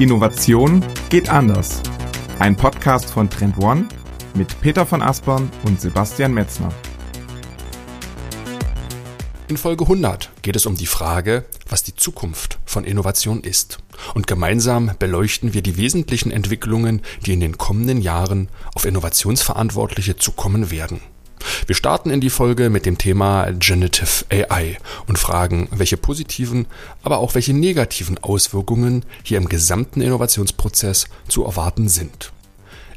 Innovation geht anders. Ein Podcast von Trend One mit Peter von Aspern und Sebastian Metzner. In Folge 100 geht es um die Frage, was die Zukunft von Innovation ist. Und gemeinsam beleuchten wir die wesentlichen Entwicklungen, die in den kommenden Jahren auf Innovationsverantwortliche zukommen werden. Wir starten in die Folge mit dem Thema Generative AI und fragen, welche positiven, aber auch welche negativen Auswirkungen hier im gesamten Innovationsprozess zu erwarten sind.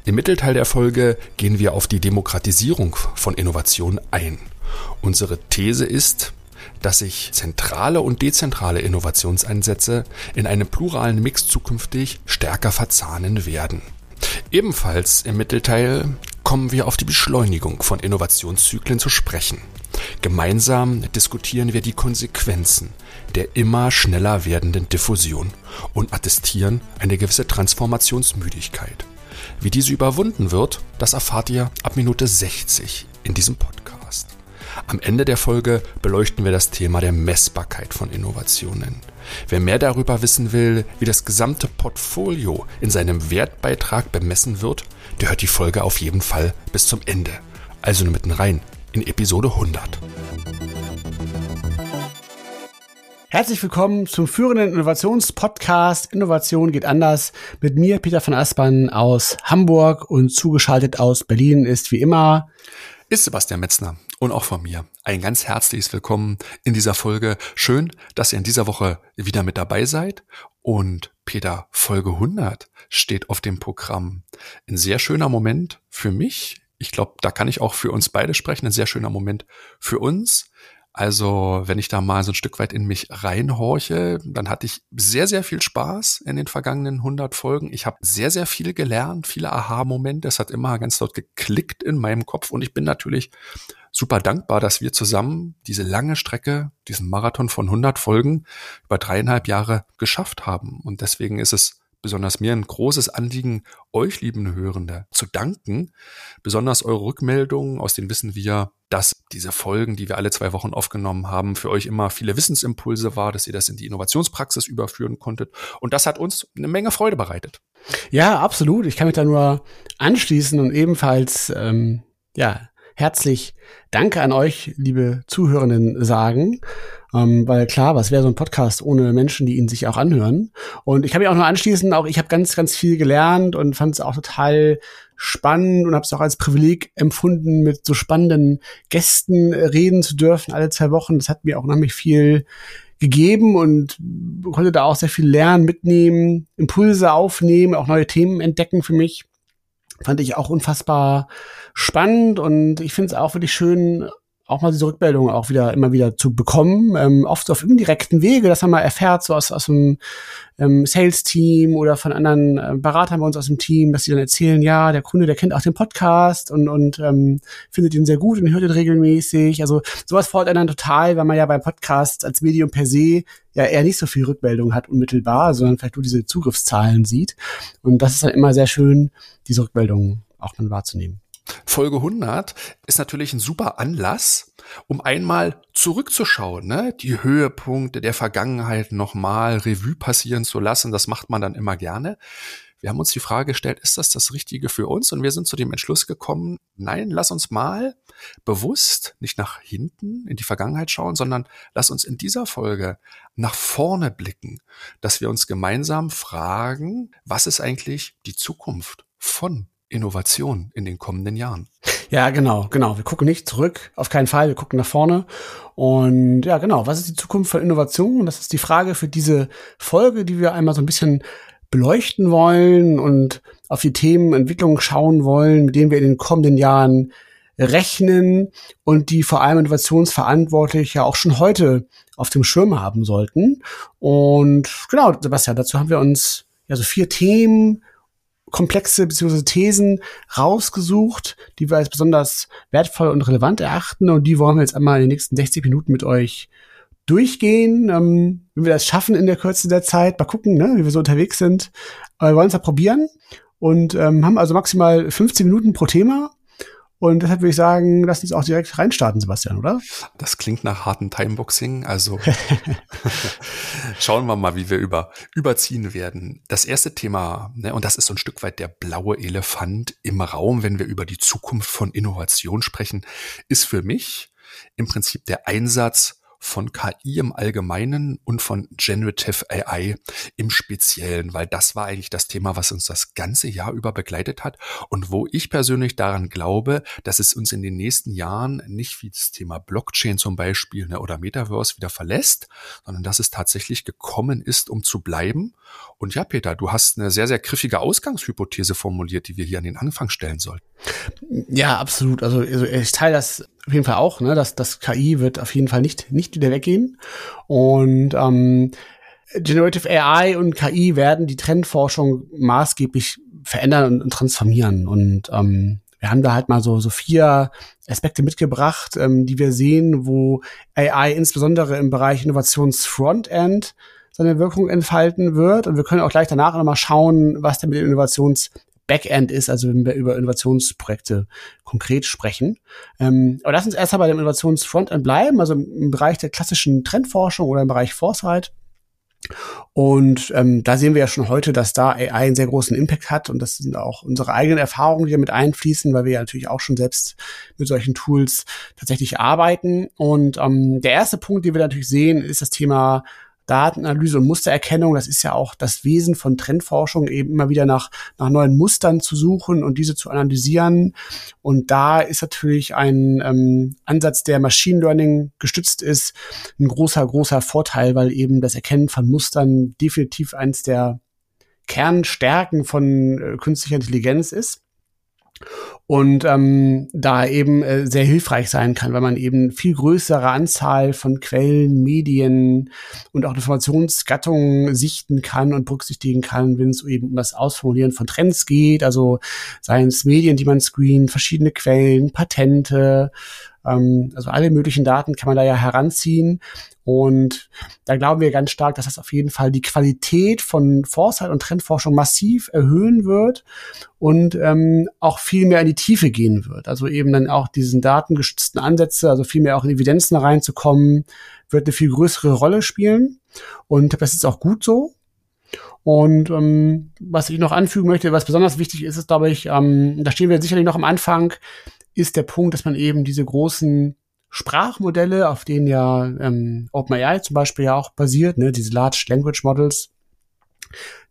Im Mittelteil der Folge gehen wir auf die Demokratisierung von Innovation ein. Unsere These ist, dass sich zentrale und dezentrale Innovationseinsätze in einem pluralen Mix zukünftig stärker verzahnen werden. Ebenfalls im Mittelteil kommen wir auf die Beschleunigung von Innovationszyklen zu sprechen. Gemeinsam diskutieren wir die Konsequenzen der immer schneller werdenden Diffusion und attestieren eine gewisse Transformationsmüdigkeit. Wie diese überwunden wird, das erfahrt ihr ab Minute 60 in diesem Podcast. Am Ende der Folge beleuchten wir das Thema der Messbarkeit von Innovationen. Wer mehr darüber wissen will, wie das gesamte Portfolio in seinem Wertbeitrag bemessen wird, der hört die Folge auf jeden Fall bis zum Ende. Also nur mitten rein in Episode 100. Herzlich willkommen zum führenden Innovationspodcast Innovation geht anders. Mit mir, Peter von Aspern aus Hamburg und zugeschaltet aus Berlin ist wie immer ist Sebastian Metzner und auch von mir ein ganz herzliches Willkommen in dieser Folge. Schön, dass ihr in dieser Woche wieder mit dabei seid. Und Peter, Folge 100 steht auf dem Programm. Ein sehr schöner Moment für mich. Ich glaube, da kann ich auch für uns beide sprechen. Ein sehr schöner Moment für uns. Also, wenn ich da mal so ein Stück weit in mich reinhorche, dann hatte ich sehr, sehr viel Spaß in den vergangenen 100 Folgen. Ich habe sehr, sehr viel gelernt, viele Aha-Momente. Es hat immer ganz laut geklickt in meinem Kopf und ich bin natürlich super dankbar, dass wir zusammen diese lange Strecke, diesen Marathon von 100 Folgen über dreieinhalb Jahre geschafft haben. Und deswegen ist es besonders mir ein großes Anliegen, euch lieben Hörende zu danken. Besonders eure Rückmeldungen, aus denen wissen wir, dass diese Folgen, die wir alle zwei Wochen aufgenommen haben, für euch immer viele Wissensimpulse war, dass ihr das in die Innovationspraxis überführen konntet. Und das hat uns eine Menge Freude bereitet. Ja, absolut. Ich kann mich da nur anschließen und ebenfalls, ähm, ja, herzlich Danke an euch, liebe Zuhörenden, sagen. Ähm, weil klar, was wäre so ein Podcast ohne Menschen, die ihn sich auch anhören? Und ich kann mich auch nur anschließen, auch ich habe ganz, ganz viel gelernt und fand es auch total spannend und habe es auch als Privileg empfunden, mit so spannenden Gästen reden zu dürfen alle zwei Wochen. Das hat mir auch unheimlich viel gegeben und konnte da auch sehr viel lernen, mitnehmen, Impulse aufnehmen, auch neue Themen entdecken für mich. Fand ich auch unfassbar spannend und ich finde es auch wirklich schön, auch mal diese Rückmeldungen auch wieder immer wieder zu bekommen, ähm, oft auf indirekten Wege, dass man mal erfährt, so aus, aus dem ähm, Sales-Team oder von anderen äh, Beratern bei uns aus dem Team, dass sie dann erzählen, ja, der Kunde, der kennt auch den Podcast und, und ähm, findet ihn sehr gut und hört ihn regelmäßig. Also sowas freut einen dann total, weil man ja beim Podcast als Medium per se ja eher nicht so viel Rückmeldung hat unmittelbar, sondern vielleicht nur diese Zugriffszahlen sieht. Und das ist dann immer sehr schön, diese Rückmeldungen auch dann wahrzunehmen. Folge 100 ist natürlich ein super Anlass, um einmal zurückzuschauen, ne? die Höhepunkte der Vergangenheit nochmal Revue passieren zu lassen. Das macht man dann immer gerne. Wir haben uns die Frage gestellt, ist das das Richtige für uns? Und wir sind zu dem Entschluss gekommen, nein, lass uns mal bewusst nicht nach hinten in die Vergangenheit schauen, sondern lass uns in dieser Folge nach vorne blicken, dass wir uns gemeinsam fragen, was ist eigentlich die Zukunft von Innovation in den kommenden Jahren. Ja, genau, genau. Wir gucken nicht zurück, auf keinen Fall, wir gucken nach vorne. Und ja, genau, was ist die Zukunft von Innovation? Das ist die Frage für diese Folge, die wir einmal so ein bisschen beleuchten wollen und auf die Themenentwicklung schauen wollen, mit denen wir in den kommenden Jahren rechnen und die vor allem innovationsverantwortlich ja auch schon heute auf dem Schirm haben sollten. Und genau, Sebastian, dazu haben wir uns ja so vier Themen komplexe bzw. Thesen rausgesucht, die wir als besonders wertvoll und relevant erachten. Und die wollen wir jetzt einmal in den nächsten 60 Minuten mit euch durchgehen. Ähm, wenn wir das schaffen in der Kürze der Zeit, mal gucken, ne, wie wir so unterwegs sind. Aber wir wollen es ja probieren und ähm, haben also maximal 15 Minuten pro Thema. Und deshalb würde ich sagen, lass uns auch direkt reinstarten, Sebastian, oder? Das klingt nach harten Timeboxing. Also schauen wir mal, wie wir über, überziehen werden. Das erste Thema, ne, und das ist so ein Stück weit der blaue Elefant im Raum, wenn wir über die Zukunft von Innovation sprechen, ist für mich im Prinzip der Einsatz von KI im Allgemeinen und von Generative AI im Speziellen, weil das war eigentlich das Thema, was uns das ganze Jahr über begleitet hat und wo ich persönlich daran glaube, dass es uns in den nächsten Jahren nicht wie das Thema Blockchain zum Beispiel ne, oder Metaverse wieder verlässt, sondern dass es tatsächlich gekommen ist, um zu bleiben. Und ja, Peter, du hast eine sehr, sehr griffige Ausgangshypothese formuliert, die wir hier an den Anfang stellen sollten. Ja, absolut. Also, also ich teile das auf jeden Fall auch, ne, dass das KI wird auf jeden Fall nicht, nicht wieder weggehen. Und ähm, Generative AI und KI werden die Trendforschung maßgeblich verändern und, und transformieren. Und ähm, wir haben da halt mal so, so vier Aspekte mitgebracht, ähm, die wir sehen, wo AI insbesondere im Bereich Innovationsfrontend seine Wirkung entfalten wird. Und wir können auch gleich danach nochmal schauen, was denn mit den Innovations Backend ist, also wenn wir über Innovationsprojekte konkret sprechen. Ähm, aber lass uns erst mal bei dem Innovationsfrontend bleiben, also im Bereich der klassischen Trendforschung oder im Bereich Foresight. Und ähm, da sehen wir ja schon heute, dass da AI einen sehr großen Impact hat und das sind auch unsere eigenen Erfahrungen, die damit einfließen, weil wir ja natürlich auch schon selbst mit solchen Tools tatsächlich arbeiten. Und ähm, der erste Punkt, den wir natürlich sehen, ist das Thema Datenanalyse und Mustererkennung, das ist ja auch das Wesen von Trendforschung, eben immer wieder nach, nach neuen Mustern zu suchen und diese zu analysieren. Und da ist natürlich ein ähm, Ansatz, der Machine Learning gestützt ist, ein großer, großer Vorteil, weil eben das Erkennen von Mustern definitiv eins der Kernstärken von äh, künstlicher Intelligenz ist und ähm, da eben äh, sehr hilfreich sein kann, weil man eben viel größere Anzahl von Quellen, Medien und auch Informationsgattungen sichten kann und berücksichtigen kann, wenn es eben um das Ausformulieren von Trends geht, also seien es Medien, die man screent, verschiedene Quellen, Patente, ähm, also alle möglichen Daten kann man da ja heranziehen und da glauben wir ganz stark, dass das auf jeden Fall die Qualität von Foresight und Trendforschung massiv erhöhen wird und ähm, auch viel mehr in die Tiefe gehen wird. Also eben dann auch diesen datengestützten Ansätze, also viel mehr auch in Evidenzen reinzukommen, wird eine viel größere Rolle spielen. Und das ist auch gut so. Und ähm, was ich noch anfügen möchte, was besonders wichtig ist, ist, glaube ich, ähm, da stehen wir sicherlich noch am Anfang, ist der Punkt, dass man eben diese großen Sprachmodelle, auf denen ja ähm, OpenAI zum Beispiel ja auch basiert, ne, diese Large Language Models,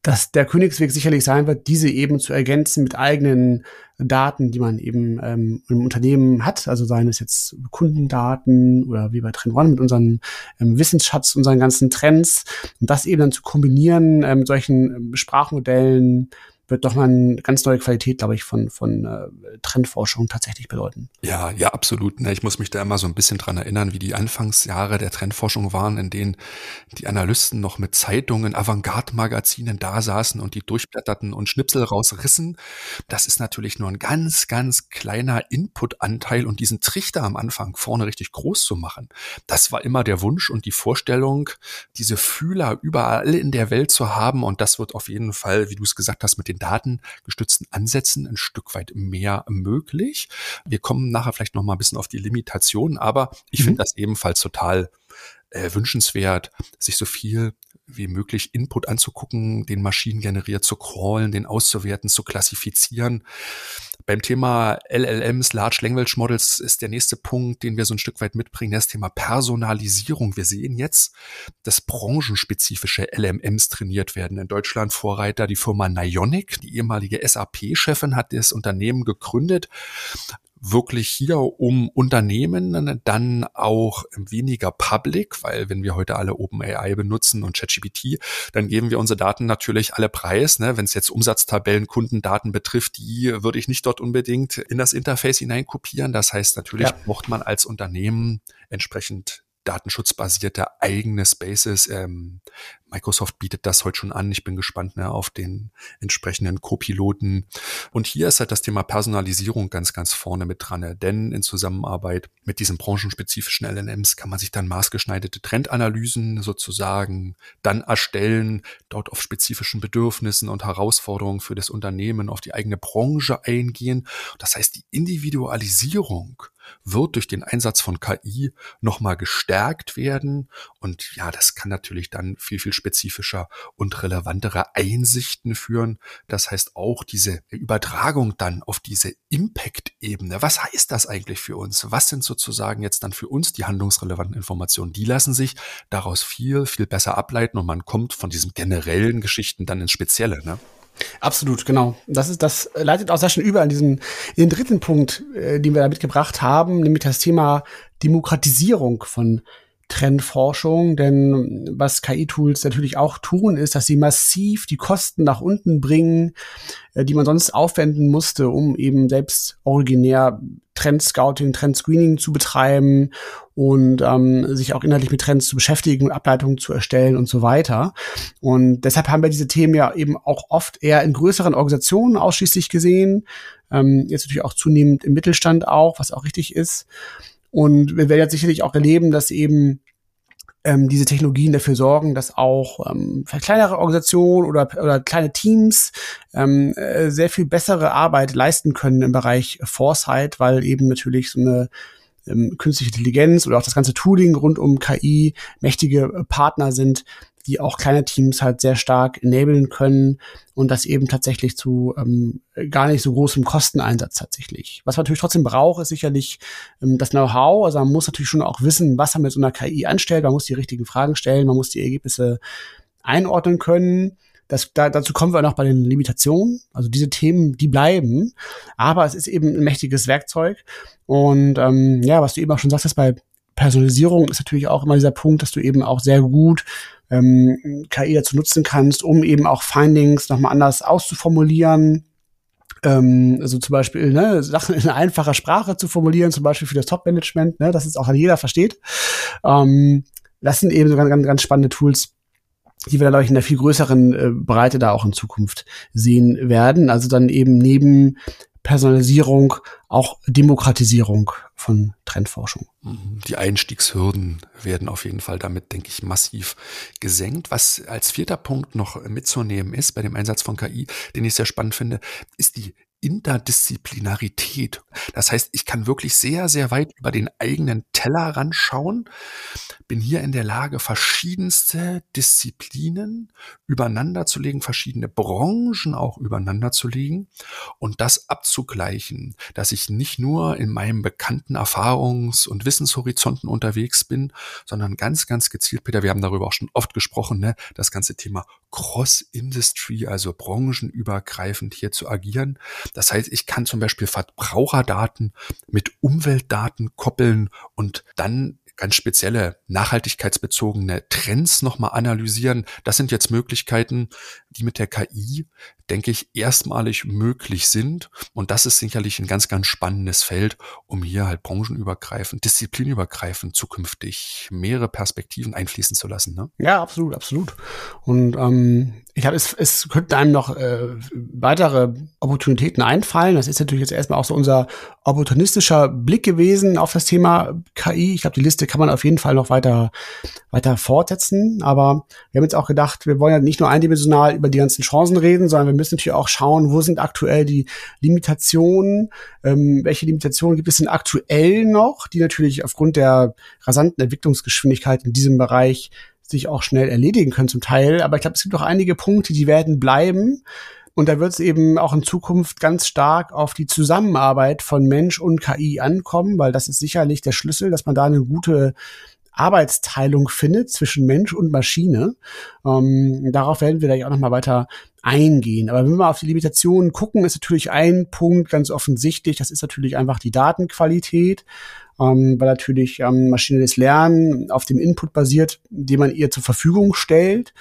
dass der Königsweg sicherlich sein wird, diese eben zu ergänzen mit eigenen Daten, die man eben ähm, im Unternehmen hat, also seien es jetzt Kundendaten oder wie bei Trend One mit unseren ähm, Wissensschatz, unseren ganzen Trends. Und das eben dann zu kombinieren ähm, mit solchen ähm, Sprachmodellen, wird doch mal eine ganz neue Qualität, glaube ich, von, von äh, Trendforschung tatsächlich bedeuten. Ja, ja, absolut. Ne? Ich muss mich da immer so ein bisschen dran erinnern, wie die Anfangsjahre der Trendforschung waren, in denen die Analysten noch mit Zeitungen, Avantgarde-Magazinen da saßen und die durchblätterten und Schnipsel rausrissen. Das ist natürlich nur ein ganz, ganz kleiner Input-Anteil und diesen Trichter am Anfang vorne richtig groß zu machen. Das war immer der Wunsch und die Vorstellung, diese Fühler überall in der Welt zu haben und das wird auf jeden Fall, wie du es gesagt hast, mit den datengestützten Ansätzen ein Stück weit mehr möglich. Wir kommen nachher vielleicht noch mal ein bisschen auf die Limitationen, aber ich mhm. finde das ebenfalls total äh, wünschenswert, sich so viel wie möglich Input anzugucken, den Maschinen generiert zu crawlen, den auszuwerten, zu klassifizieren. Beim Thema LLMs, Large Language Models, ist der nächste Punkt, den wir so ein Stück weit mitbringen, das Thema Personalisierung. Wir sehen jetzt, dass branchenspezifische LMMs trainiert werden. In Deutschland Vorreiter die Firma Nionic, die ehemalige SAP-Chefin hat das Unternehmen gegründet wirklich hier um Unternehmen, dann auch weniger Public, weil wenn wir heute alle OpenAI benutzen und ChatGPT, dann geben wir unsere Daten natürlich alle preis. Ne? Wenn es jetzt Umsatztabellen, Kundendaten betrifft, die würde ich nicht dort unbedingt in das Interface hineinkopieren. Das heißt, natürlich ja. braucht man als Unternehmen entsprechend datenschutzbasierte eigene Spaces. Ähm, Microsoft bietet das heute schon an. Ich bin gespannt ne, auf den entsprechenden Co-Piloten. Und hier ist halt das Thema Personalisierung ganz, ganz vorne mit dran. Ne? Denn in Zusammenarbeit mit diesen branchenspezifischen LNMs kann man sich dann maßgeschneiderte Trendanalysen sozusagen dann erstellen, dort auf spezifischen Bedürfnissen und Herausforderungen für das Unternehmen, auf die eigene Branche eingehen. Das heißt, die Individualisierung wird durch den Einsatz von KI nochmal gestärkt werden. Und ja, das kann natürlich dann viel, viel spezifischer und relevantere Einsichten führen. Das heißt auch diese Übertragung dann auf diese Impact-Ebene. Was heißt das eigentlich für uns? Was sind sozusagen jetzt dann für uns die handlungsrelevanten Informationen? Die lassen sich daraus viel, viel besser ableiten und man kommt von diesen generellen Geschichten dann ins Spezielle. Ne? Absolut, genau. Das ist, das leitet auch sehr schön über an diesen, in den dritten Punkt, äh, den wir da mitgebracht haben, nämlich das Thema Demokratisierung von Trendforschung, denn was KI-Tools natürlich auch tun, ist, dass sie massiv die Kosten nach unten bringen, äh, die man sonst aufwenden musste, um eben selbst originär Trendscouting, Trendscreening zu betreiben und ähm, sich auch inhaltlich mit Trends zu beschäftigen und Ableitungen zu erstellen und so weiter. Und deshalb haben wir diese Themen ja eben auch oft eher in größeren Organisationen ausschließlich gesehen. Ähm, jetzt natürlich auch zunehmend im Mittelstand auch, was auch richtig ist. Und wir werden jetzt sicherlich auch erleben, dass eben ähm, diese Technologien dafür sorgen, dass auch ähm, kleinere Organisationen oder, oder kleine Teams ähm, äh, sehr viel bessere Arbeit leisten können im Bereich Foresight, weil eben natürlich so eine ähm, künstliche Intelligenz oder auch das ganze Tooling rund um KI mächtige Partner sind, die auch kleine Teams halt sehr stark enablen können und das eben tatsächlich zu ähm, gar nicht so großem Kosteneinsatz tatsächlich. Was man natürlich trotzdem braucht, ist sicherlich ähm, das Know-how. Also man muss natürlich schon auch wissen, was man mit so einer KI anstellt. Man muss die richtigen Fragen stellen, man muss die Ergebnisse einordnen können. Das, da, dazu kommen wir noch bei den Limitationen. Also diese Themen, die bleiben. Aber es ist eben ein mächtiges Werkzeug. Und ähm, ja, was du eben auch schon sagtest, bei Personalisierung ist natürlich auch immer dieser Punkt, dass du eben auch sehr gut ähm, KI dazu nutzen kannst, um eben auch Findings nochmal anders auszuformulieren. Ähm, also zum Beispiel ne, Sachen in einfacher Sprache zu formulieren, zum Beispiel für das Top-Management, ne, dass es auch jeder versteht. Ähm, das sind eben so ganz, ganz, ganz spannende Tools, die wir, glaube ich, in der viel größeren äh, Breite da auch in Zukunft sehen werden. Also dann eben neben Personalisierung, auch Demokratisierung von Trendforschung. Mhm. Die Einstiegshürden werden auf jeden Fall damit, denke ich, massiv gesenkt. Was als vierter Punkt noch mitzunehmen ist bei dem Einsatz von KI, den ich sehr spannend finde, ist die Interdisziplinarität. Das heißt, ich kann wirklich sehr, sehr weit über den eigenen Tellerrand schauen, bin hier in der Lage, verschiedenste Disziplinen übereinander zu legen, verschiedene Branchen auch übereinander zu legen und das abzugleichen, dass ich nicht nur in meinem bekannten Erfahrungs- und Wissenshorizonten unterwegs bin, sondern ganz, ganz gezielt, Peter, wir haben darüber auch schon oft gesprochen, ne, das ganze Thema Cross-Industry, also branchenübergreifend hier zu agieren. Das heißt, ich kann zum Beispiel Verbraucherdaten mit Umweltdaten koppeln und dann ganz spezielle nachhaltigkeitsbezogene Trends nochmal analysieren. Das sind jetzt Möglichkeiten, die mit der KI, denke ich, erstmalig möglich sind. Und das ist sicherlich ein ganz, ganz spannendes Feld, um hier halt branchenübergreifend, disziplinübergreifend zukünftig mehrere Perspektiven einfließen zu lassen. Ne? Ja, absolut, absolut. Und ähm, ich glaube, es, es könnten einem noch äh, weitere Opportunitäten einfallen. Das ist natürlich jetzt erstmal auch so unser opportunistischer Blick gewesen auf das Thema KI. Ich glaube, die Liste kann man auf jeden Fall noch weiter, weiter fortsetzen. Aber wir haben jetzt auch gedacht, wir wollen ja nicht nur eindimensional über die ganzen Chancen reden, sondern wir müssen natürlich auch schauen, wo sind aktuell die Limitationen, ähm, welche Limitationen gibt es denn aktuell noch, die natürlich aufgrund der rasanten Entwicklungsgeschwindigkeit in diesem Bereich sich auch schnell erledigen können zum Teil. Aber ich glaube, es gibt auch einige Punkte, die werden bleiben. Und da wird es eben auch in Zukunft ganz stark auf die Zusammenarbeit von Mensch und KI ankommen, weil das ist sicherlich der Schlüssel, dass man da eine gute Arbeitsteilung findet zwischen Mensch und Maschine. Ähm, darauf werden wir gleich auch noch mal weiter eingehen. Aber wenn wir auf die Limitationen gucken, ist natürlich ein Punkt ganz offensichtlich. Das ist natürlich einfach die Datenqualität, ähm, weil natürlich ähm, maschinelles Lernen auf dem Input basiert, den man ihr zur Verfügung stellt.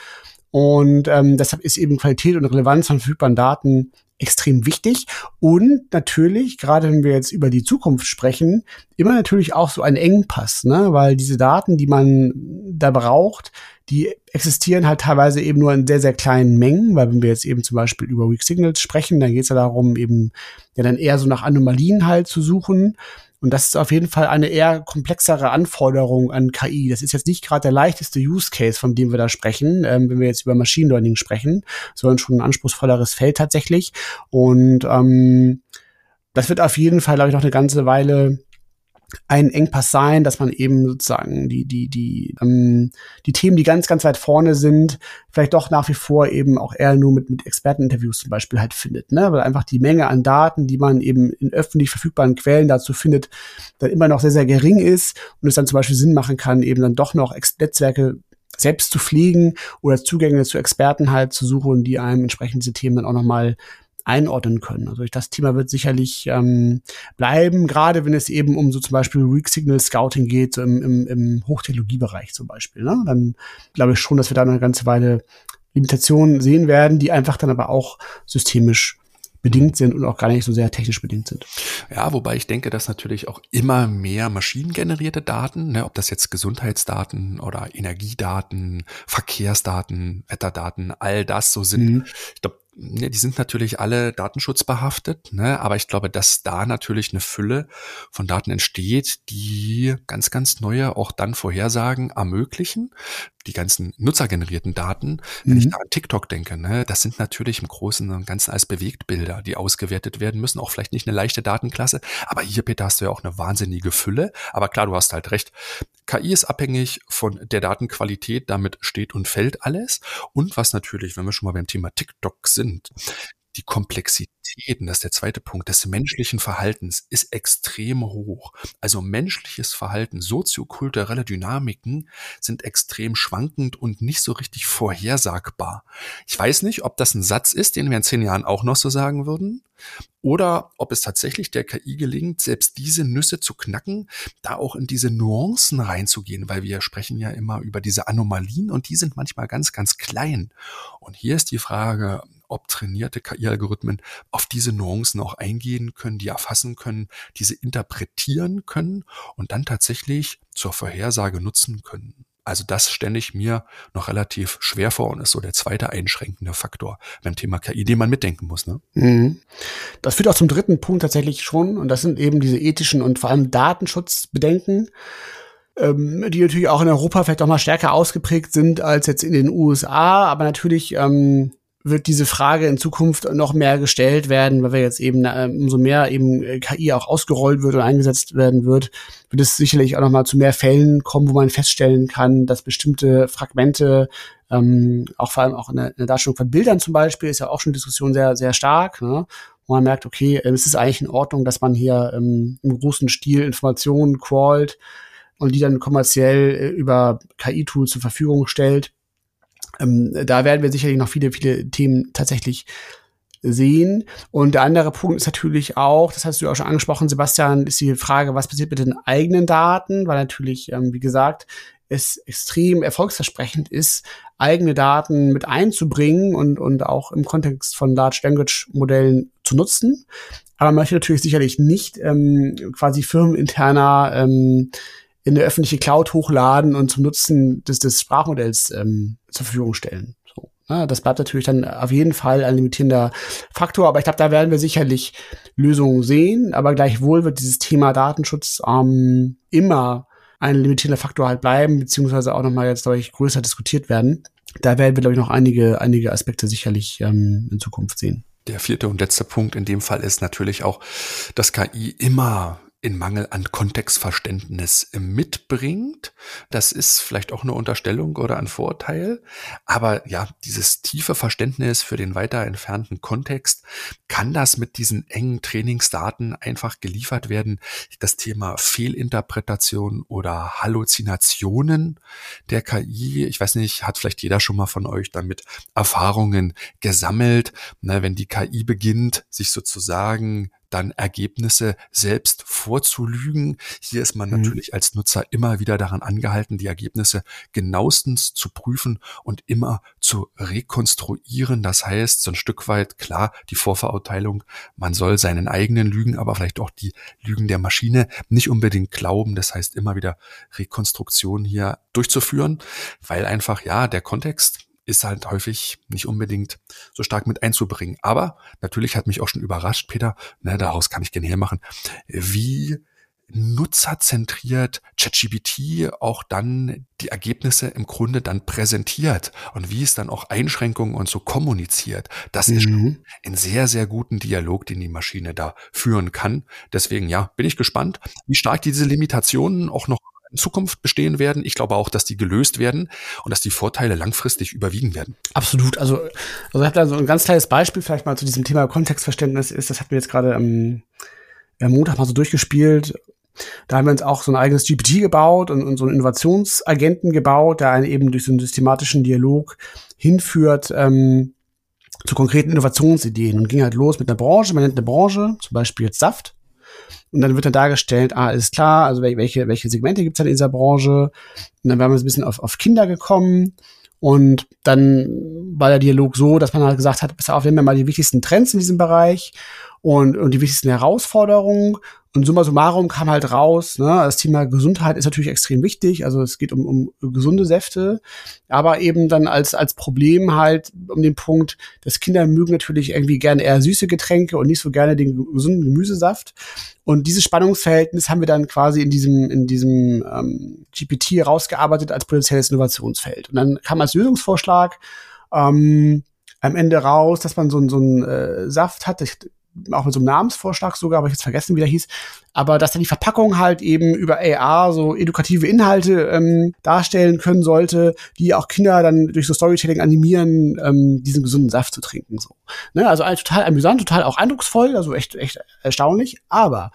Und ähm, deshalb ist eben Qualität und Relevanz von verfügbaren Daten extrem wichtig und natürlich, gerade wenn wir jetzt über die Zukunft sprechen, immer natürlich auch so ein Engpass, ne? weil diese Daten, die man da braucht, die existieren halt teilweise eben nur in sehr, sehr kleinen Mengen, weil wenn wir jetzt eben zum Beispiel über Weak Signals sprechen, dann geht es ja darum, eben ja dann eher so nach Anomalien halt zu suchen. Und das ist auf jeden Fall eine eher komplexere Anforderung an KI. Das ist jetzt nicht gerade der leichteste Use Case, von dem wir da sprechen, ähm, wenn wir jetzt über Machine Learning sprechen, sondern schon ein anspruchsvolleres Feld tatsächlich. Und ähm, das wird auf jeden Fall, glaube ich, noch eine ganze Weile ein Engpass sein, dass man eben sozusagen die, die, die, ähm, die Themen, die ganz, ganz weit vorne sind, vielleicht doch nach wie vor eben auch eher nur mit, mit Experteninterviews zum Beispiel halt findet, ne? Weil einfach die Menge an Daten, die man eben in öffentlich verfügbaren Quellen dazu findet, dann immer noch sehr, sehr gering ist und es dann zum Beispiel Sinn machen kann, eben dann doch noch Netzwerke selbst zu pflegen oder Zugänge zu Experten halt zu suchen, die einem entsprechend diese Themen dann auch nochmal einordnen können. Also das Thema wird sicherlich ähm, bleiben, gerade wenn es eben um so zum Beispiel Weak Signal Scouting geht, so im, im, im Hochtechnologiebereich zum Beispiel. Ne? Dann glaube ich schon, dass wir da eine ganze Weile Limitationen sehen werden, die einfach dann aber auch systemisch bedingt sind und auch gar nicht so sehr technisch bedingt sind. Ja, wobei ich denke, dass natürlich auch immer mehr maschinengenerierte Daten, ne, ob das jetzt Gesundheitsdaten oder Energiedaten, Verkehrsdaten, Wetterdaten, all das so sind. Mhm. Ich glaube, die sind natürlich alle datenschutzbehaftet, ne, aber ich glaube, dass da natürlich eine Fülle von Daten entsteht, die ganz, ganz neue auch dann Vorhersagen ermöglichen die ganzen nutzergenerierten Daten, wenn mhm. ich da an TikTok denke, ne, das sind natürlich im Großen und Ganzen als Bewegtbilder, die ausgewertet werden müssen. Auch vielleicht nicht eine leichte Datenklasse. Aber hier, Peter, hast du ja auch eine wahnsinnige Fülle. Aber klar, du hast halt recht. KI ist abhängig von der Datenqualität. Damit steht und fällt alles. Und was natürlich, wenn wir schon mal beim Thema TikTok sind, die Komplexitäten, das ist der zweite Punkt, des menschlichen Verhaltens ist extrem hoch. Also menschliches Verhalten, soziokulturelle Dynamiken sind extrem schwankend und nicht so richtig vorhersagbar. Ich weiß nicht, ob das ein Satz ist, den wir in zehn Jahren auch noch so sagen würden, oder ob es tatsächlich der KI gelingt, selbst diese Nüsse zu knacken, da auch in diese Nuancen reinzugehen, weil wir sprechen ja immer über diese Anomalien und die sind manchmal ganz, ganz klein. Und hier ist die Frage, ob trainierte KI-Algorithmen auf diese Nuancen auch eingehen können, die erfassen können, diese interpretieren können und dann tatsächlich zur Vorhersage nutzen können. Also das stelle ich mir noch relativ schwer vor und ist so der zweite einschränkende Faktor beim Thema KI, den man mitdenken muss. Ne? Mhm. Das führt auch zum dritten Punkt tatsächlich schon und das sind eben diese ethischen und vor allem Datenschutzbedenken ähm, die natürlich auch in Europa vielleicht auch mal stärker ausgeprägt sind als jetzt in den USA, aber natürlich ähm, wird diese Frage in Zukunft noch mehr gestellt werden, weil wir jetzt eben äh, umso mehr eben äh, KI auch ausgerollt wird und eingesetzt werden wird, wird es sicherlich auch noch mal zu mehr Fällen kommen, wo man feststellen kann, dass bestimmte Fragmente ähm, auch vor allem auch in der, Darstellung von Bildern zum Beispiel ist ja auch schon Diskussion sehr sehr stark, ne? wo man merkt, okay, äh, es ist eigentlich in Ordnung, dass man hier ähm, im großen Stil Informationen crawlt und die dann kommerziell äh, über KI-Tools zur Verfügung stellt ähm, da werden wir sicherlich noch viele, viele Themen tatsächlich sehen. Und der andere Punkt ist natürlich auch, das hast du auch schon angesprochen, Sebastian, ist die Frage, was passiert mit den eigenen Daten, weil natürlich, ähm, wie gesagt, es extrem erfolgsversprechend ist, eigene Daten mit einzubringen und, und auch im Kontext von Large Language Modellen zu nutzen. Aber man möchte natürlich sicherlich nicht ähm, quasi firmeninterner ähm, in der öffentliche Cloud hochladen und zum Nutzen des, des Sprachmodells ähm, zur Verfügung stellen. So, ne? Das bleibt natürlich dann auf jeden Fall ein limitierender Faktor, aber ich glaube, da werden wir sicherlich Lösungen sehen. Aber gleichwohl wird dieses Thema Datenschutz ähm, immer ein limitierender Faktor halt bleiben, beziehungsweise auch nochmal jetzt deutlich größer diskutiert werden. Da werden wir, glaube ich, noch einige, einige Aspekte sicherlich ähm, in Zukunft sehen. Der vierte und letzte Punkt in dem Fall ist natürlich auch, dass KI immer in Mangel an Kontextverständnis mitbringt. Das ist vielleicht auch eine Unterstellung oder ein Vorteil. Aber ja, dieses tiefe Verständnis für den weiter entfernten Kontext, kann das mit diesen engen Trainingsdaten einfach geliefert werden? Das Thema Fehlinterpretation oder Halluzinationen der KI, ich weiß nicht, hat vielleicht jeder schon mal von euch damit Erfahrungen gesammelt, ne, wenn die KI beginnt, sich sozusagen dann Ergebnisse selbst vorzulügen. Hier ist man mhm. natürlich als Nutzer immer wieder daran angehalten, die Ergebnisse genauestens zu prüfen und immer zu rekonstruieren. Das heißt, so ein Stück weit klar die Vorverurteilung, man soll seinen eigenen Lügen, aber vielleicht auch die Lügen der Maschine nicht unbedingt glauben. Das heißt, immer wieder Rekonstruktion hier durchzuführen, weil einfach ja der Kontext ist halt häufig nicht unbedingt so stark mit einzubringen. Aber natürlich hat mich auch schon überrascht, Peter, ne, daraus kann ich generell machen, wie nutzerzentriert ChatGPT auch dann die Ergebnisse im Grunde dann präsentiert und wie es dann auch Einschränkungen und so kommuniziert. Das mhm. ist schon ein sehr, sehr guten Dialog, den die Maschine da führen kann. Deswegen, ja, bin ich gespannt, wie stark diese Limitationen auch noch in Zukunft bestehen werden. Ich glaube auch, dass die gelöst werden und dass die Vorteile langfristig überwiegen werden. Absolut. Also, also ich habe da so ein ganz kleines Beispiel vielleicht mal zu diesem Thema Kontextverständnis ist. Das hatten wir jetzt gerade am, Montag mal so durchgespielt. Da haben wir uns auch so ein eigenes GPT gebaut und, und so einen Innovationsagenten gebaut, der einen eben durch so einen systematischen Dialog hinführt ähm, zu konkreten Innovationsideen und ging halt los mit einer Branche. Man nennt eine Branche, zum Beispiel jetzt Saft. Und dann wird dann dargestellt, ah, ist klar, also welche, welche Segmente gibt's halt in dieser Branche. Und dann waren wir so ein bisschen auf, auf Kinder gekommen. Und dann war der Dialog so, dass man halt gesagt hat, pass auf, wir haben ja mal die wichtigsten Trends in diesem Bereich und, und die wichtigsten Herausforderungen. Und summa summarum kam halt raus, ne, das Thema Gesundheit ist natürlich extrem wichtig. Also es geht um, um gesunde Säfte, aber eben dann als, als Problem halt um den Punkt, dass Kinder mögen natürlich irgendwie gerne eher süße Getränke und nicht so gerne den gesunden Gemüsesaft. Und dieses Spannungsverhältnis haben wir dann quasi in diesem, in diesem ähm, GPT rausgearbeitet als potenzielles Innovationsfeld. Und dann kam als Lösungsvorschlag ähm, am Ende raus, dass man so, so einen äh, Saft hat. Ich, auch mit so einem Namensvorschlag sogar, aber ich jetzt vergessen, wie der hieß, aber dass dann die Verpackung halt eben über AR so edukative Inhalte ähm, darstellen können sollte, die auch Kinder dann durch so Storytelling animieren, ähm, diesen gesunden Saft zu trinken. So. Ne? Also total amüsant, total auch eindrucksvoll, also echt, echt erstaunlich. Aber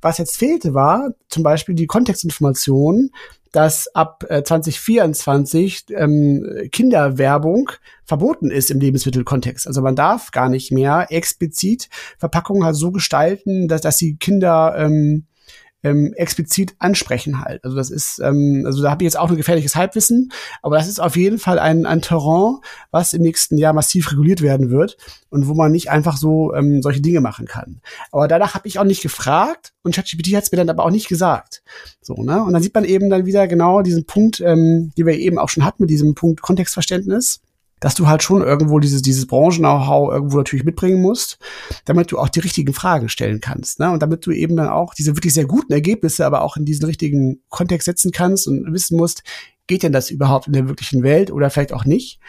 was jetzt fehlte, war zum Beispiel die Kontextinformation, dass ab äh, 2024 ähm, Kinderwerbung verboten ist im Lebensmittelkontext. Also man darf gar nicht mehr explizit Verpackungen halt so gestalten, dass, dass die Kinder ähm, ähm, explizit ansprechen halt. Also das ist, ähm, also da habe ich jetzt auch ein gefährliches Halbwissen, aber das ist auf jeden Fall ein, ein Terrain, was im nächsten Jahr massiv reguliert werden wird und wo man nicht einfach so ähm, solche Dinge machen kann. Aber danach habe ich auch nicht gefragt und ChatGPT hat es mir dann aber auch nicht gesagt. So, ne? Und dann sieht man eben dann wieder genau diesen Punkt, ähm, den wir eben auch schon hatten mit diesem Punkt Kontextverständnis dass du halt schon irgendwo dieses, dieses Branchen-Know-how irgendwo natürlich mitbringen musst, damit du auch die richtigen Fragen stellen kannst. Ne? Und damit du eben dann auch diese wirklich sehr guten Ergebnisse aber auch in diesen richtigen Kontext setzen kannst und wissen musst, geht denn das überhaupt in der wirklichen Welt oder vielleicht auch nicht?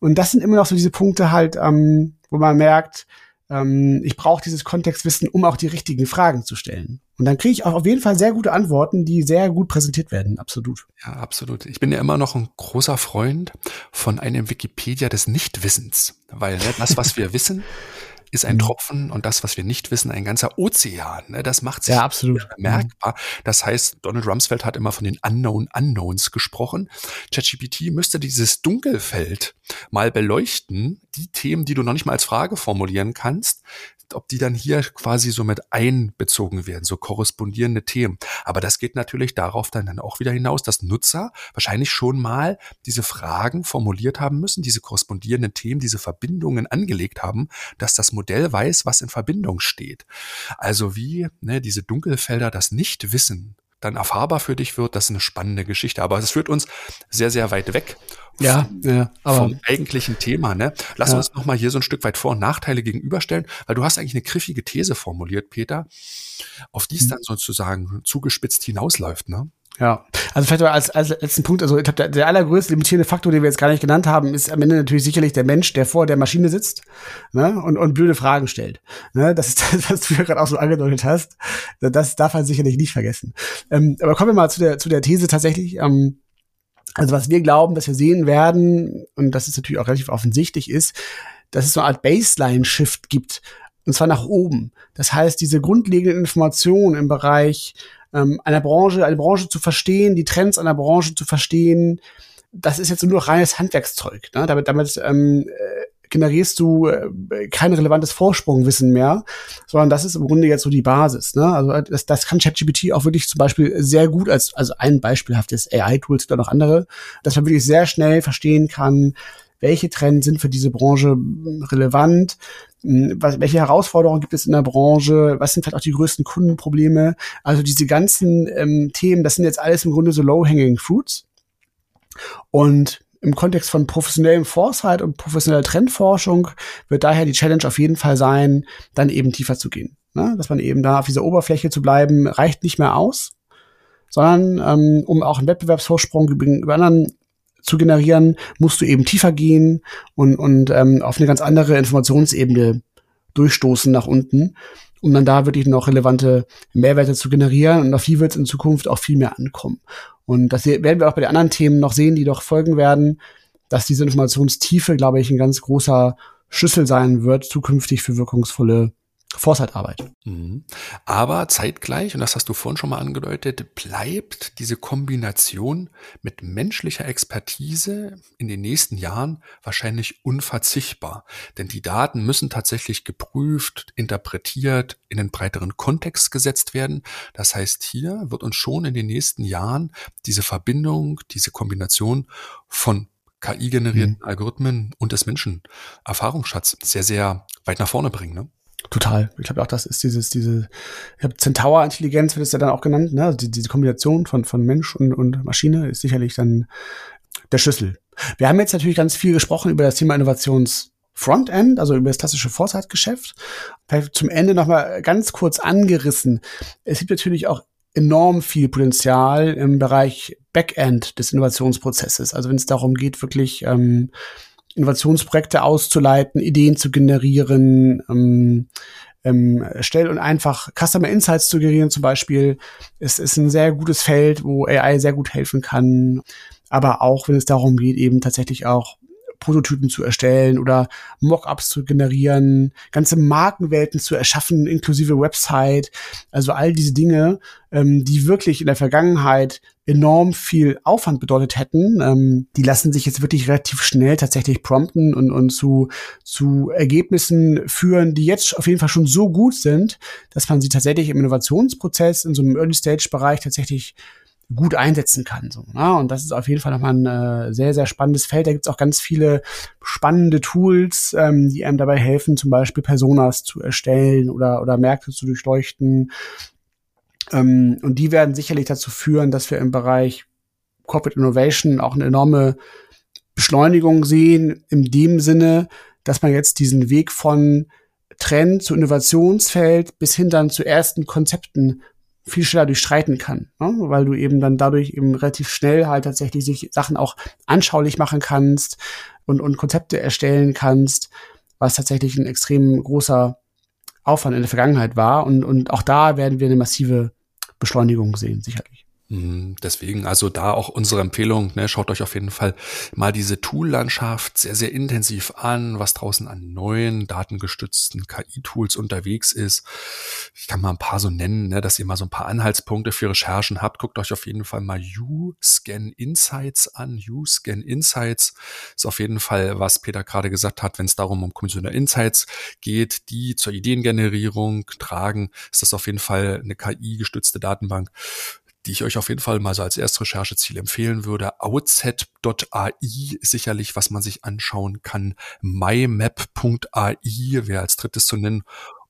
Und das sind immer noch so diese Punkte halt, ähm, wo man merkt, ähm, ich brauche dieses Kontextwissen, um auch die richtigen Fragen zu stellen. Und dann kriege ich auch auf jeden Fall sehr gute Antworten, die sehr gut präsentiert werden. Absolut. Ja, absolut. Ich bin ja immer noch ein großer Freund von einem Wikipedia des Nichtwissens, weil ne, das, was wir wissen, ist ein mhm. Tropfen und das, was wir nicht wissen, ein ganzer Ozean. Ne? Das macht sich ja, absolut. bemerkbar. Das heißt, Donald Rumsfeld hat immer von den Unknown Unknowns gesprochen. ChatGPT müsste dieses Dunkelfeld mal beleuchten, die Themen, die du noch nicht mal als Frage formulieren kannst, ob die dann hier quasi so mit einbezogen werden, so korrespondierende Themen. Aber das geht natürlich darauf dann, dann auch wieder hinaus, dass Nutzer wahrscheinlich schon mal diese Fragen formuliert haben müssen, diese korrespondierenden Themen, diese Verbindungen angelegt haben, dass das Modell weiß, was in Verbindung steht. Also wie ne, diese Dunkelfelder das Nichtwissen dann erfahrbar für dich wird, das ist eine spannende Geschichte. Aber es führt uns sehr, sehr weit weg ja, vom, ja, vom eigentlichen Thema. Ne? Lass ja. uns noch mal hier so ein Stück weit Vor- und Nachteile gegenüberstellen, weil du hast eigentlich eine griffige These formuliert, Peter, auf die es mhm. dann sozusagen zugespitzt hinausläuft. Ne? Ja, also vielleicht als, als letzten Punkt, also ich glaube, der, der allergrößte limitierende Faktor, den wir jetzt gar nicht genannt haben, ist am Ende natürlich sicherlich der Mensch, der vor der Maschine sitzt ne, und, und blöde Fragen stellt. Ne, das ist das, was du ja gerade auch so angedeutet hast. Das darf man sicherlich nicht vergessen. Ähm, aber kommen wir mal zu der, zu der These tatsächlich. Ähm, also was wir glauben, dass wir sehen werden, und das ist natürlich auch relativ offensichtlich ist, dass es so eine Art Baseline-Shift gibt, und zwar nach oben. Das heißt, diese grundlegenden Informationen im Bereich ähm, einer Branche, eine Branche zu verstehen, die Trends einer Branche zu verstehen, das ist jetzt nur reines Handwerkszeug. Ne? Damit, damit ähm, äh, generierst du äh, kein relevantes Vorsprungwissen mehr, sondern das ist im Grunde jetzt so die Basis. Ne? Also das, das kann ChatGPT auch wirklich zum Beispiel sehr gut als also ein beispielhaftes AI-Tools oder noch andere, dass man wirklich sehr schnell verstehen kann, welche Trends sind für diese Branche relevant, hm, was, welche Herausforderungen gibt es in der Branche, was sind vielleicht auch die größten Kundenprobleme. Also diese ganzen ähm, Themen, das sind jetzt alles im Grunde so low-hanging fruits. Und im Kontext von professionellem Foresight und professioneller Trendforschung wird daher die Challenge auf jeden Fall sein, dann eben tiefer zu gehen. Ne? Dass man eben da auf dieser Oberfläche zu bleiben, reicht nicht mehr aus, sondern ähm, um auch einen Wettbewerbsvorsprung über anderen zu generieren, musst du eben tiefer gehen und, und ähm, auf eine ganz andere Informationsebene durchstoßen nach unten, um dann da wirklich noch relevante Mehrwerte zu generieren. Und auf die wird es in Zukunft auch viel mehr ankommen. Und das werden wir auch bei den anderen Themen noch sehen, die doch folgen werden, dass diese Informationstiefe, glaube ich, ein ganz großer Schlüssel sein wird, zukünftig für wirkungsvolle Foresight-Arbeit. Mhm. Aber zeitgleich, und das hast du vorhin schon mal angedeutet, bleibt diese Kombination mit menschlicher Expertise in den nächsten Jahren wahrscheinlich unverzichtbar. Denn die Daten müssen tatsächlich geprüft, interpretiert, in einen breiteren Kontext gesetzt werden. Das heißt, hier wird uns schon in den nächsten Jahren diese Verbindung, diese Kombination von KI-generierten mhm. Algorithmen und des Menschen Erfahrungsschatz sehr, sehr weit nach vorne bringen. Ne? Total. Ich glaube auch, das ist dieses, diese, ich habe Centaur-Intelligenz wird es ja dann auch genannt, ne? Also die, diese Kombination von, von Mensch und, und Maschine ist sicherlich dann der Schlüssel. Wir haben jetzt natürlich ganz viel gesprochen über das Thema Innovations Frontend, also über das klassische Foresight-Geschäft. Zum Ende nochmal ganz kurz angerissen. Es gibt natürlich auch enorm viel Potenzial im Bereich Backend des Innovationsprozesses. Also wenn es darum geht, wirklich ähm, Innovationsprojekte auszuleiten, Ideen zu generieren, ähm, ähm, schnell und einfach Customer Insights zu generieren zum Beispiel. Es ist ein sehr gutes Feld, wo AI sehr gut helfen kann. Aber auch wenn es darum geht, eben tatsächlich auch Prototypen zu erstellen oder Mockups zu generieren, ganze Markenwelten zu erschaffen, inklusive Website. Also all diese Dinge, ähm, die wirklich in der Vergangenheit enorm viel Aufwand bedeutet hätten, ähm, die lassen sich jetzt wirklich relativ schnell tatsächlich prompten und, und zu, zu Ergebnissen führen, die jetzt auf jeden Fall schon so gut sind, dass man sie tatsächlich im Innovationsprozess in so einem Early-Stage-Bereich tatsächlich gut einsetzen kann. So, ne? Und das ist auf jeden Fall nochmal ein äh, sehr, sehr spannendes Feld. Da gibt's auch ganz viele spannende Tools, ähm, die einem dabei helfen, zum Beispiel Personas zu erstellen oder, oder Märkte zu durchleuchten. Ähm, und die werden sicherlich dazu führen, dass wir im Bereich Corporate Innovation auch eine enorme Beschleunigung sehen, in dem Sinne, dass man jetzt diesen Weg von Trend zu Innovationsfeld bis hin dann zu ersten Konzepten viel schneller durchstreiten kann, ne? weil du eben dann dadurch eben relativ schnell halt tatsächlich sich Sachen auch anschaulich machen kannst und, und Konzepte erstellen kannst, was tatsächlich ein extrem großer Aufwand in der Vergangenheit war. Und, und auch da werden wir eine massive Beschleunigung sehen, sicherlich. Mhm, deswegen also da auch unsere Empfehlung, ne, schaut euch auf jeden Fall mal diese Tool-Landschaft sehr, sehr intensiv an, was draußen an neuen datengestützten KI-Tools unterwegs ist. Ich kann mal ein paar so nennen, ne, dass ihr mal so ein paar Anhaltspunkte für Recherchen habt. Guckt euch auf jeden Fall mal U-Scan Insights an. U-Scan Insights ist auf jeden Fall, was Peter gerade gesagt hat, wenn es darum um Kommissioner Insights geht, die zur Ideengenerierung tragen, ist das auf jeden Fall eine KI-gestützte Datenbank die ich euch auf jeden Fall mal so als erstes Rechercheziel empfehlen würde. Outset.ai ist sicherlich, was man sich anschauen kann. mymap.ai wäre als drittes zu nennen.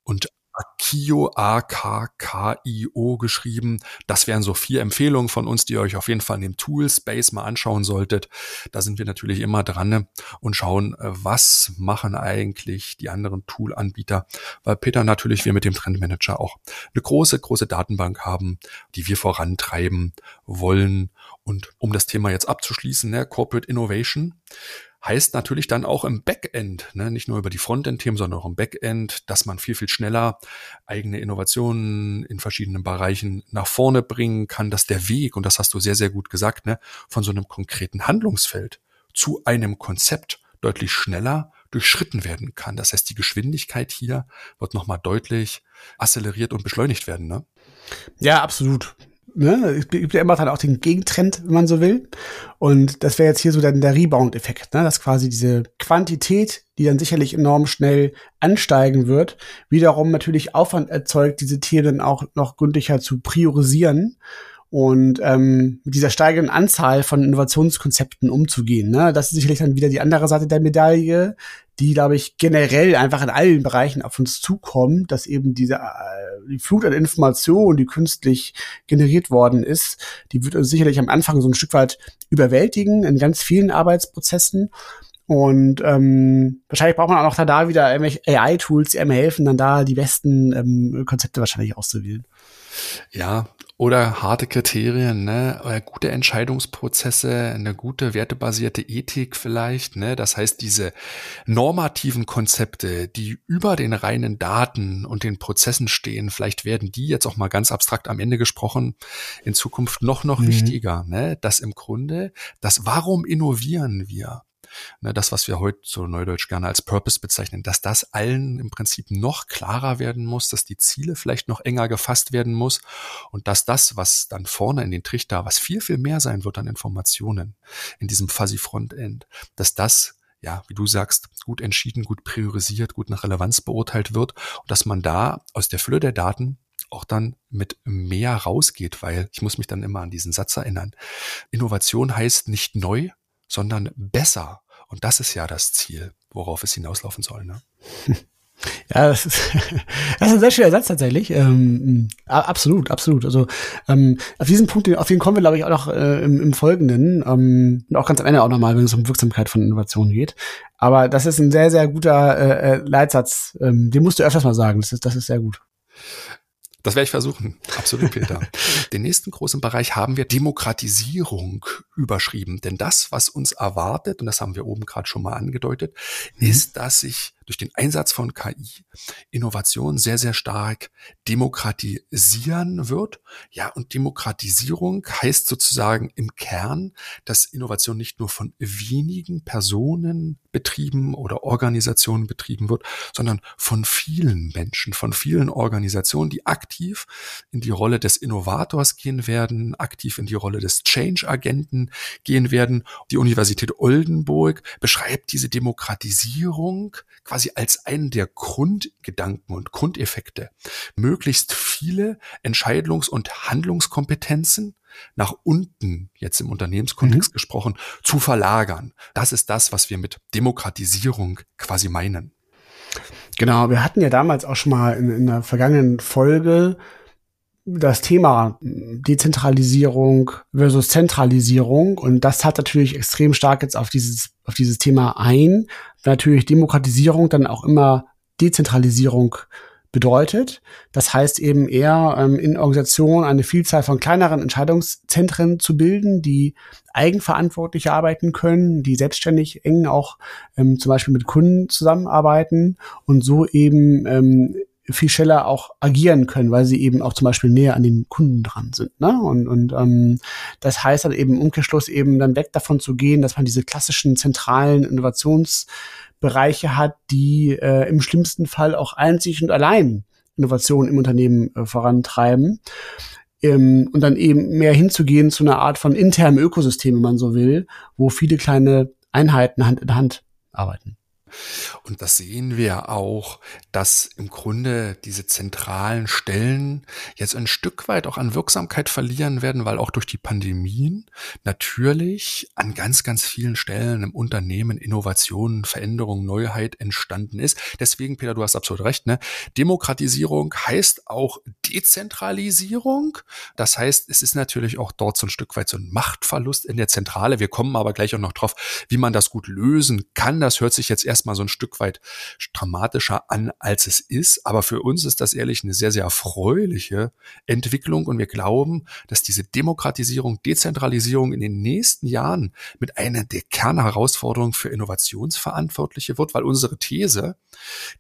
Und Akio, A-K-K-I-O geschrieben. Das wären so vier Empfehlungen von uns, die ihr euch auf jeden Fall in dem Tool Space mal anschauen solltet. Da sind wir natürlich immer dran ne, und schauen, äh, was machen eigentlich die anderen Tool-Anbieter, weil Peter natürlich wir mit dem Trendmanager auch eine große, große Datenbank haben, die wir vorantreiben wollen. Und um das Thema jetzt abzuschließen, ne, Corporate Innovation, heißt natürlich dann auch im Backend, ne, nicht nur über die Frontend-Themen, sondern auch im Backend, dass man viel, viel schneller eigene Innovationen in verschiedenen Bereichen nach vorne bringen kann, dass der Weg, und das hast du sehr, sehr gut gesagt, ne, von so einem konkreten Handlungsfeld zu einem Konzept deutlich schneller durchschritten werden kann. Das heißt, die Geschwindigkeit hier wird nochmal deutlich acceleriert und beschleunigt werden. Ne? Ja, absolut ne, es gibt ja immer dann auch den Gegentrend, wenn man so will. Und das wäre jetzt hier so dann der Rebound-Effekt, ne? dass quasi diese Quantität, die dann sicherlich enorm schnell ansteigen wird, wiederum natürlich Aufwand erzeugt, diese Tiere dann auch noch gründlicher zu priorisieren und ähm, mit dieser steigenden Anzahl von Innovationskonzepten umzugehen. Ne? Das ist sicherlich dann wieder die andere Seite der Medaille, die, glaube ich, generell einfach in allen Bereichen auf uns zukommt, dass eben diese äh, die Flut an Informationen, die künstlich generiert worden ist, die wird uns sicherlich am Anfang so ein Stück weit überwältigen in ganz vielen Arbeitsprozessen. Und ähm, wahrscheinlich braucht man auch noch da wieder irgendwelche AI-Tools, die einem helfen, dann da die besten ähm, Konzepte wahrscheinlich auszuwählen. Ja, oder harte Kriterien, ne? Oder gute Entscheidungsprozesse, eine gute wertebasierte Ethik vielleicht, ne? Das heißt, diese normativen Konzepte, die über den reinen Daten und den Prozessen stehen, vielleicht werden die jetzt auch mal ganz abstrakt am Ende gesprochen, in Zukunft noch, noch mhm. wichtiger, ne? Dass im Grunde, das Warum innovieren wir? Ne, das, was wir heute so neudeutsch gerne als Purpose bezeichnen, dass das allen im Prinzip noch klarer werden muss, dass die Ziele vielleicht noch enger gefasst werden muss und dass das, was dann vorne in den Trichter, was viel, viel mehr sein wird an Informationen in diesem Fuzzy Frontend, dass das ja, wie du sagst, gut entschieden, gut priorisiert, gut nach Relevanz beurteilt wird und dass man da aus der Fülle der Daten auch dann mit mehr rausgeht, weil ich muss mich dann immer an diesen Satz erinnern. Innovation heißt nicht neu, sondern besser. Und das ist ja das Ziel, worauf es hinauslaufen soll. Ne? Ja, das ist, das ist ein sehr schöner Satz tatsächlich. Ähm, absolut, absolut. Also ähm, auf diesen Punkt, auf den kommen wir, glaube ich, auch noch äh, im, im Folgenden ähm, und auch ganz am Ende auch nochmal, wenn es um Wirksamkeit von Innovationen geht. Aber das ist ein sehr, sehr guter äh, äh Leitsatz. Ähm, den musst du öfters mal sagen. Das ist, das ist sehr gut. Das werde ich versuchen. Absolut, Peter. Den nächsten großen Bereich haben wir Demokratisierung überschrieben. Denn das, was uns erwartet, und das haben wir oben gerade schon mal angedeutet, mhm. ist, dass sich durch den Einsatz von KI Innovation sehr, sehr stark demokratisieren wird. Ja, und Demokratisierung heißt sozusagen im Kern, dass Innovation nicht nur von wenigen Personen betrieben oder Organisationen betrieben wird, sondern von vielen Menschen, von vielen Organisationen, die aktiv in die Rolle des Innovators gehen werden, aktiv in die Rolle des Change-Agenten gehen werden. Die Universität Oldenburg beschreibt diese Demokratisierung quasi als einen der Grundgedanken und Grundeffekte, möglichst viele Entscheidungs- und Handlungskompetenzen nach unten, jetzt im Unternehmenskontext mhm. gesprochen, zu verlagern. Das ist das, was wir mit Demokratisierung quasi meinen. Genau, wir hatten ja damals auch schon mal in, in der vergangenen Folge das Thema Dezentralisierung versus Zentralisierung und das hat natürlich extrem stark jetzt auf dieses auf dieses Thema ein. Natürlich Demokratisierung dann auch immer Dezentralisierung bedeutet. Das heißt eben eher ähm, in Organisationen eine Vielzahl von kleineren Entscheidungszentren zu bilden, die eigenverantwortlich arbeiten können, die selbstständig eng auch ähm, zum Beispiel mit Kunden zusammenarbeiten und so eben ähm, viel schneller auch agieren können, weil sie eben auch zum Beispiel näher an den Kunden dran sind. Ne? Und, und ähm, das heißt dann eben Umkehrschluss eben dann weg davon zu gehen, dass man diese klassischen zentralen Innovationsbereiche hat, die äh, im schlimmsten Fall auch einzig und allein Innovationen im Unternehmen äh, vorantreiben. Ähm, und dann eben mehr hinzugehen zu einer Art von internem Ökosystem, wenn man so will, wo viele kleine Einheiten Hand in Hand arbeiten. Und das sehen wir auch, dass im Grunde diese zentralen Stellen jetzt ein Stück weit auch an Wirksamkeit verlieren werden, weil auch durch die Pandemien natürlich an ganz, ganz vielen Stellen im Unternehmen Innovationen, Veränderung, Neuheit entstanden ist. Deswegen, Peter, du hast absolut recht, ne? Demokratisierung heißt auch Dezentralisierung. Das heißt, es ist natürlich auch dort so ein Stück weit so ein Machtverlust in der Zentrale. Wir kommen aber gleich auch noch drauf, wie man das gut lösen kann. Das hört sich jetzt erst erstmal so ein Stück weit dramatischer an, als es ist. Aber für uns ist das ehrlich eine sehr, sehr erfreuliche Entwicklung. Und wir glauben, dass diese Demokratisierung, Dezentralisierung in den nächsten Jahren mit einer der Kernherausforderungen für Innovationsverantwortliche wird, weil unsere These,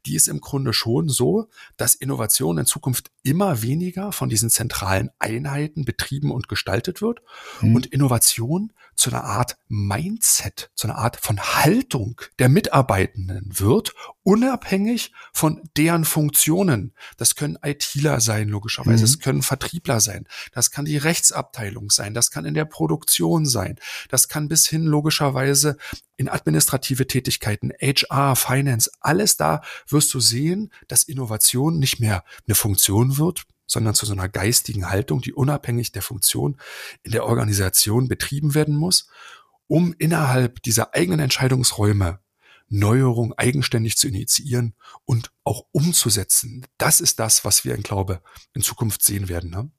die ist im Grunde schon so, dass Innovation in Zukunft immer weniger von diesen zentralen Einheiten betrieben und gestaltet wird mhm. und Innovation zu einer Art Mindset, zu einer Art von Haltung der Mitarbeiter Mitarbeitenden wird, unabhängig von deren Funktionen. Das können ITler sein, logischerweise. Es mhm. können Vertriebler sein. Das kann die Rechtsabteilung sein. Das kann in der Produktion sein. Das kann bis hin logischerweise in administrative Tätigkeiten, HR, Finance, alles da wirst du sehen, dass Innovation nicht mehr eine Funktion wird, sondern zu so einer geistigen Haltung, die unabhängig der Funktion in der Organisation betrieben werden muss, um innerhalb dieser eigenen Entscheidungsräume Neuerung eigenständig zu initiieren und auch umzusetzen. Das ist das, was wir, ich glaube, in Zukunft sehen werden. Ne?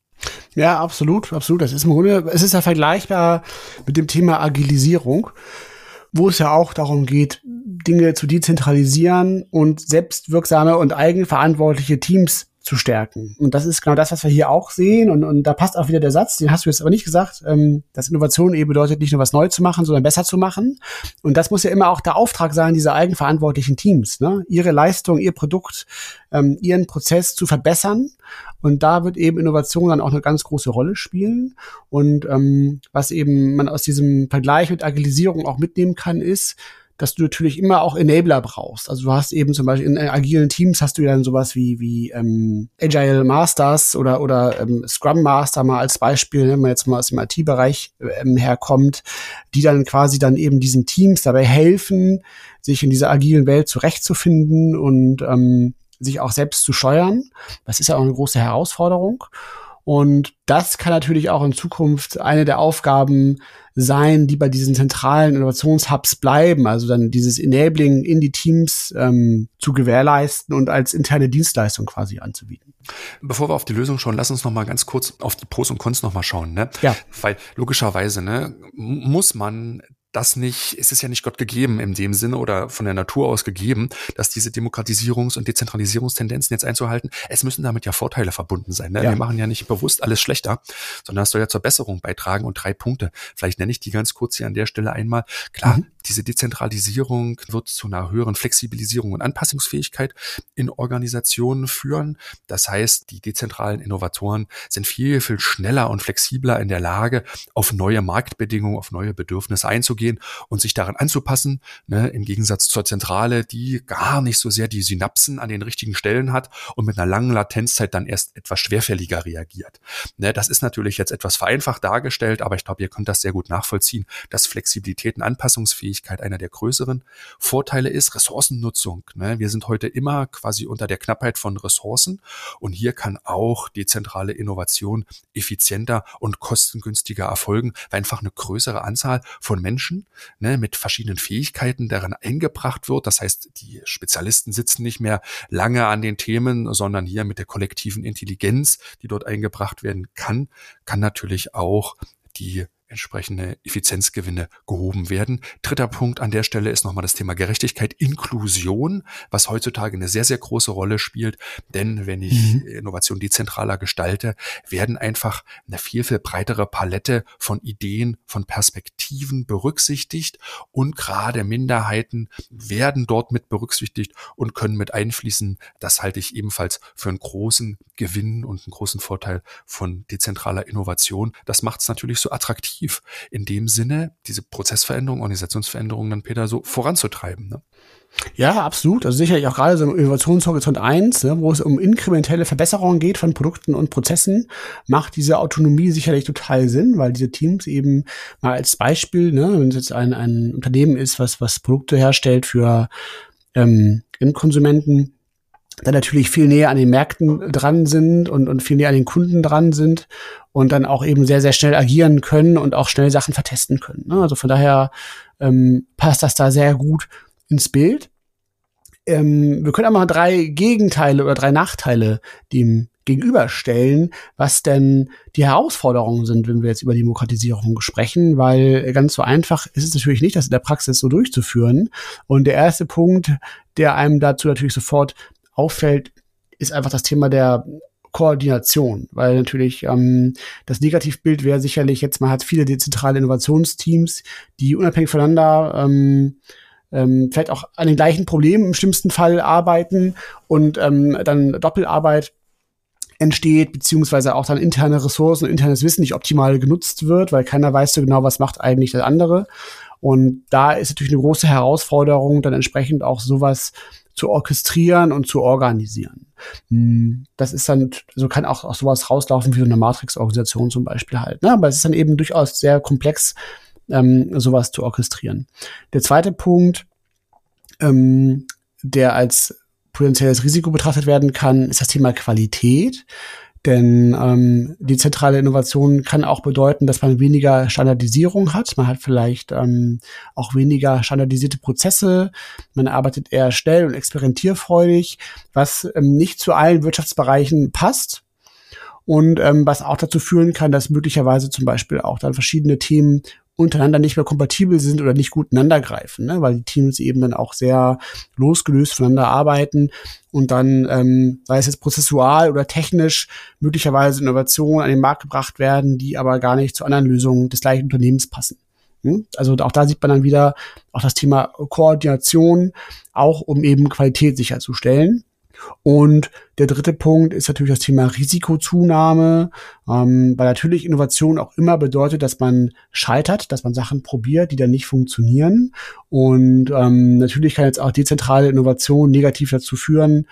Ja, absolut, absolut. Das ist im Grunde, es ist ja vergleichbar mit dem Thema Agilisierung, wo es ja auch darum geht, Dinge zu dezentralisieren und selbstwirksame und eigenverantwortliche Teams zu stärken. Und das ist genau das, was wir hier auch sehen. Und, und da passt auch wieder der Satz, den hast du jetzt aber nicht gesagt, ähm, dass Innovation eben bedeutet, nicht nur was neu zu machen, sondern besser zu machen. Und das muss ja immer auch der Auftrag sein dieser eigenverantwortlichen Teams, ne? ihre Leistung, ihr Produkt, ähm, ihren Prozess zu verbessern. Und da wird eben Innovation dann auch eine ganz große Rolle spielen. Und ähm, was eben man aus diesem Vergleich mit Agilisierung auch mitnehmen kann, ist, dass du natürlich immer auch Enabler brauchst. Also du hast eben zum Beispiel in agilen Teams hast du dann sowas wie, wie ähm, Agile Masters oder, oder ähm, Scrum Master mal als Beispiel, wenn man jetzt mal aus dem IT-Bereich ähm, herkommt, die dann quasi dann eben diesen Teams dabei helfen, sich in dieser agilen Welt zurechtzufinden und ähm, sich auch selbst zu steuern. Das ist ja auch eine große Herausforderung. Und das kann natürlich auch in Zukunft eine der Aufgaben sein, die bei diesen zentralen Innovationshubs bleiben, also dann dieses Enabling in die Teams ähm, zu gewährleisten und als interne Dienstleistung quasi anzubieten. Bevor wir auf die Lösung schauen, lass uns noch mal ganz kurz auf die Pros und Cons noch mal schauen, ne? Ja. Weil logischerweise, ne, muss man das nicht, es ist ja nicht Gott gegeben in dem Sinne oder von der Natur aus gegeben, dass diese Demokratisierungs- und Dezentralisierungstendenzen jetzt einzuhalten, es müssen damit ja Vorteile verbunden sein. Ne? Ja. Wir machen ja nicht bewusst alles schlechter, sondern es soll ja zur Besserung beitragen und drei Punkte. Vielleicht nenne ich die ganz kurz hier an der Stelle einmal. Klar, mhm. diese Dezentralisierung wird zu einer höheren Flexibilisierung und Anpassungsfähigkeit in Organisationen führen. Das heißt, die dezentralen Innovatoren sind viel, viel schneller und flexibler in der Lage, auf neue Marktbedingungen, auf neue Bedürfnisse einzugehen gehen und sich daran anzupassen, ne, im Gegensatz zur Zentrale, die gar nicht so sehr die Synapsen an den richtigen Stellen hat und mit einer langen Latenzzeit dann erst etwas schwerfälliger reagiert. Ne, das ist natürlich jetzt etwas vereinfacht dargestellt, aber ich glaube, ihr könnt das sehr gut nachvollziehen, dass Flexibilität und Anpassungsfähigkeit einer der größeren Vorteile ist. Ressourcennutzung. Ne, wir sind heute immer quasi unter der Knappheit von Ressourcen und hier kann auch dezentrale Innovation effizienter und kostengünstiger erfolgen, weil einfach eine größere Anzahl von Menschen Menschen ne, mit verschiedenen Fähigkeiten daran eingebracht wird. Das heißt, die Spezialisten sitzen nicht mehr lange an den Themen, sondern hier mit der kollektiven Intelligenz, die dort eingebracht werden kann, kann natürlich auch die entsprechende Effizienzgewinne gehoben werden. Dritter Punkt an der Stelle ist nochmal das Thema Gerechtigkeit, Inklusion, was heutzutage eine sehr, sehr große Rolle spielt. Denn wenn ich mhm. Innovation dezentraler gestalte, werden einfach eine viel, viel breitere Palette von Ideen, von Perspektiven berücksichtigt und gerade Minderheiten werden dort mit berücksichtigt und können mit einfließen. Das halte ich ebenfalls für einen großen Gewinn und einen großen Vorteil von dezentraler Innovation. Das macht es natürlich so attraktiv aktiv in dem Sinne, diese Prozessveränderungen, Organisationsveränderungen dann, Peter, so voranzutreiben. Ne? Ja, absolut. Also sicherlich auch gerade so im Innovationshorizont 1, ne, wo es um inkrementelle Verbesserungen geht von Produkten und Prozessen, macht diese Autonomie sicherlich total Sinn, weil diese Teams eben mal als Beispiel, ne, wenn es jetzt ein, ein Unternehmen ist, was, was Produkte herstellt für ähm, Endkonsumenten, dann natürlich viel näher an den Märkten dran sind und, und viel näher an den Kunden dran sind und dann auch eben sehr, sehr schnell agieren können und auch schnell Sachen vertesten können. Ne? Also von daher ähm, passt das da sehr gut ins Bild. Ähm, wir können aber drei Gegenteile oder drei Nachteile dem gegenüberstellen, was denn die Herausforderungen sind, wenn wir jetzt über Demokratisierung sprechen, weil ganz so einfach ist es natürlich nicht, das in der Praxis so durchzuführen. Und der erste Punkt, der einem dazu natürlich sofort auffällt, ist einfach das Thema der Koordination, weil natürlich ähm, das Negativbild wäre sicherlich jetzt, man hat viele dezentrale Innovationsteams, die unabhängig voneinander ähm, ähm, vielleicht auch an den gleichen Problemen im schlimmsten Fall arbeiten und ähm, dann Doppelarbeit entsteht, beziehungsweise auch dann interne Ressourcen und internes Wissen nicht optimal genutzt wird, weil keiner weiß so genau, was macht eigentlich der andere. Und da ist natürlich eine große Herausforderung, dann entsprechend auch sowas zu orchestrieren und zu organisieren. Hm, das ist dann, so kann auch, auch sowas rauslaufen wie so eine Matrix-Organisation zum Beispiel halt. Ne? Aber es ist dann eben durchaus sehr komplex, ähm, sowas zu orchestrieren. Der zweite Punkt, ähm, der als potenzielles Risiko betrachtet werden kann, ist das Thema Qualität. Denn ähm, die zentrale Innovation kann auch bedeuten, dass man weniger Standardisierung hat. Man hat vielleicht ähm, auch weniger standardisierte Prozesse. Man arbeitet eher schnell und experimentierfreudig, was ähm, nicht zu allen Wirtschaftsbereichen passt. Und ähm, was auch dazu führen kann, dass möglicherweise zum Beispiel auch dann verschiedene Themen untereinander nicht mehr kompatibel sind oder nicht gut ineinander greifen, ne? weil die Teams eben dann auch sehr losgelöst voneinander arbeiten und dann, ähm, sei es jetzt prozessual oder technisch, möglicherweise Innovationen an den Markt gebracht werden, die aber gar nicht zu anderen Lösungen des gleichen Unternehmens passen. Hm? Also auch da sieht man dann wieder auch das Thema Koordination, auch um eben Qualität sicherzustellen. Und der dritte Punkt ist natürlich das Thema Risikozunahme, ähm, weil natürlich Innovation auch immer bedeutet, dass man scheitert, dass man Sachen probiert, die dann nicht funktionieren. Und ähm, natürlich kann jetzt auch dezentrale Innovation negativ dazu führen,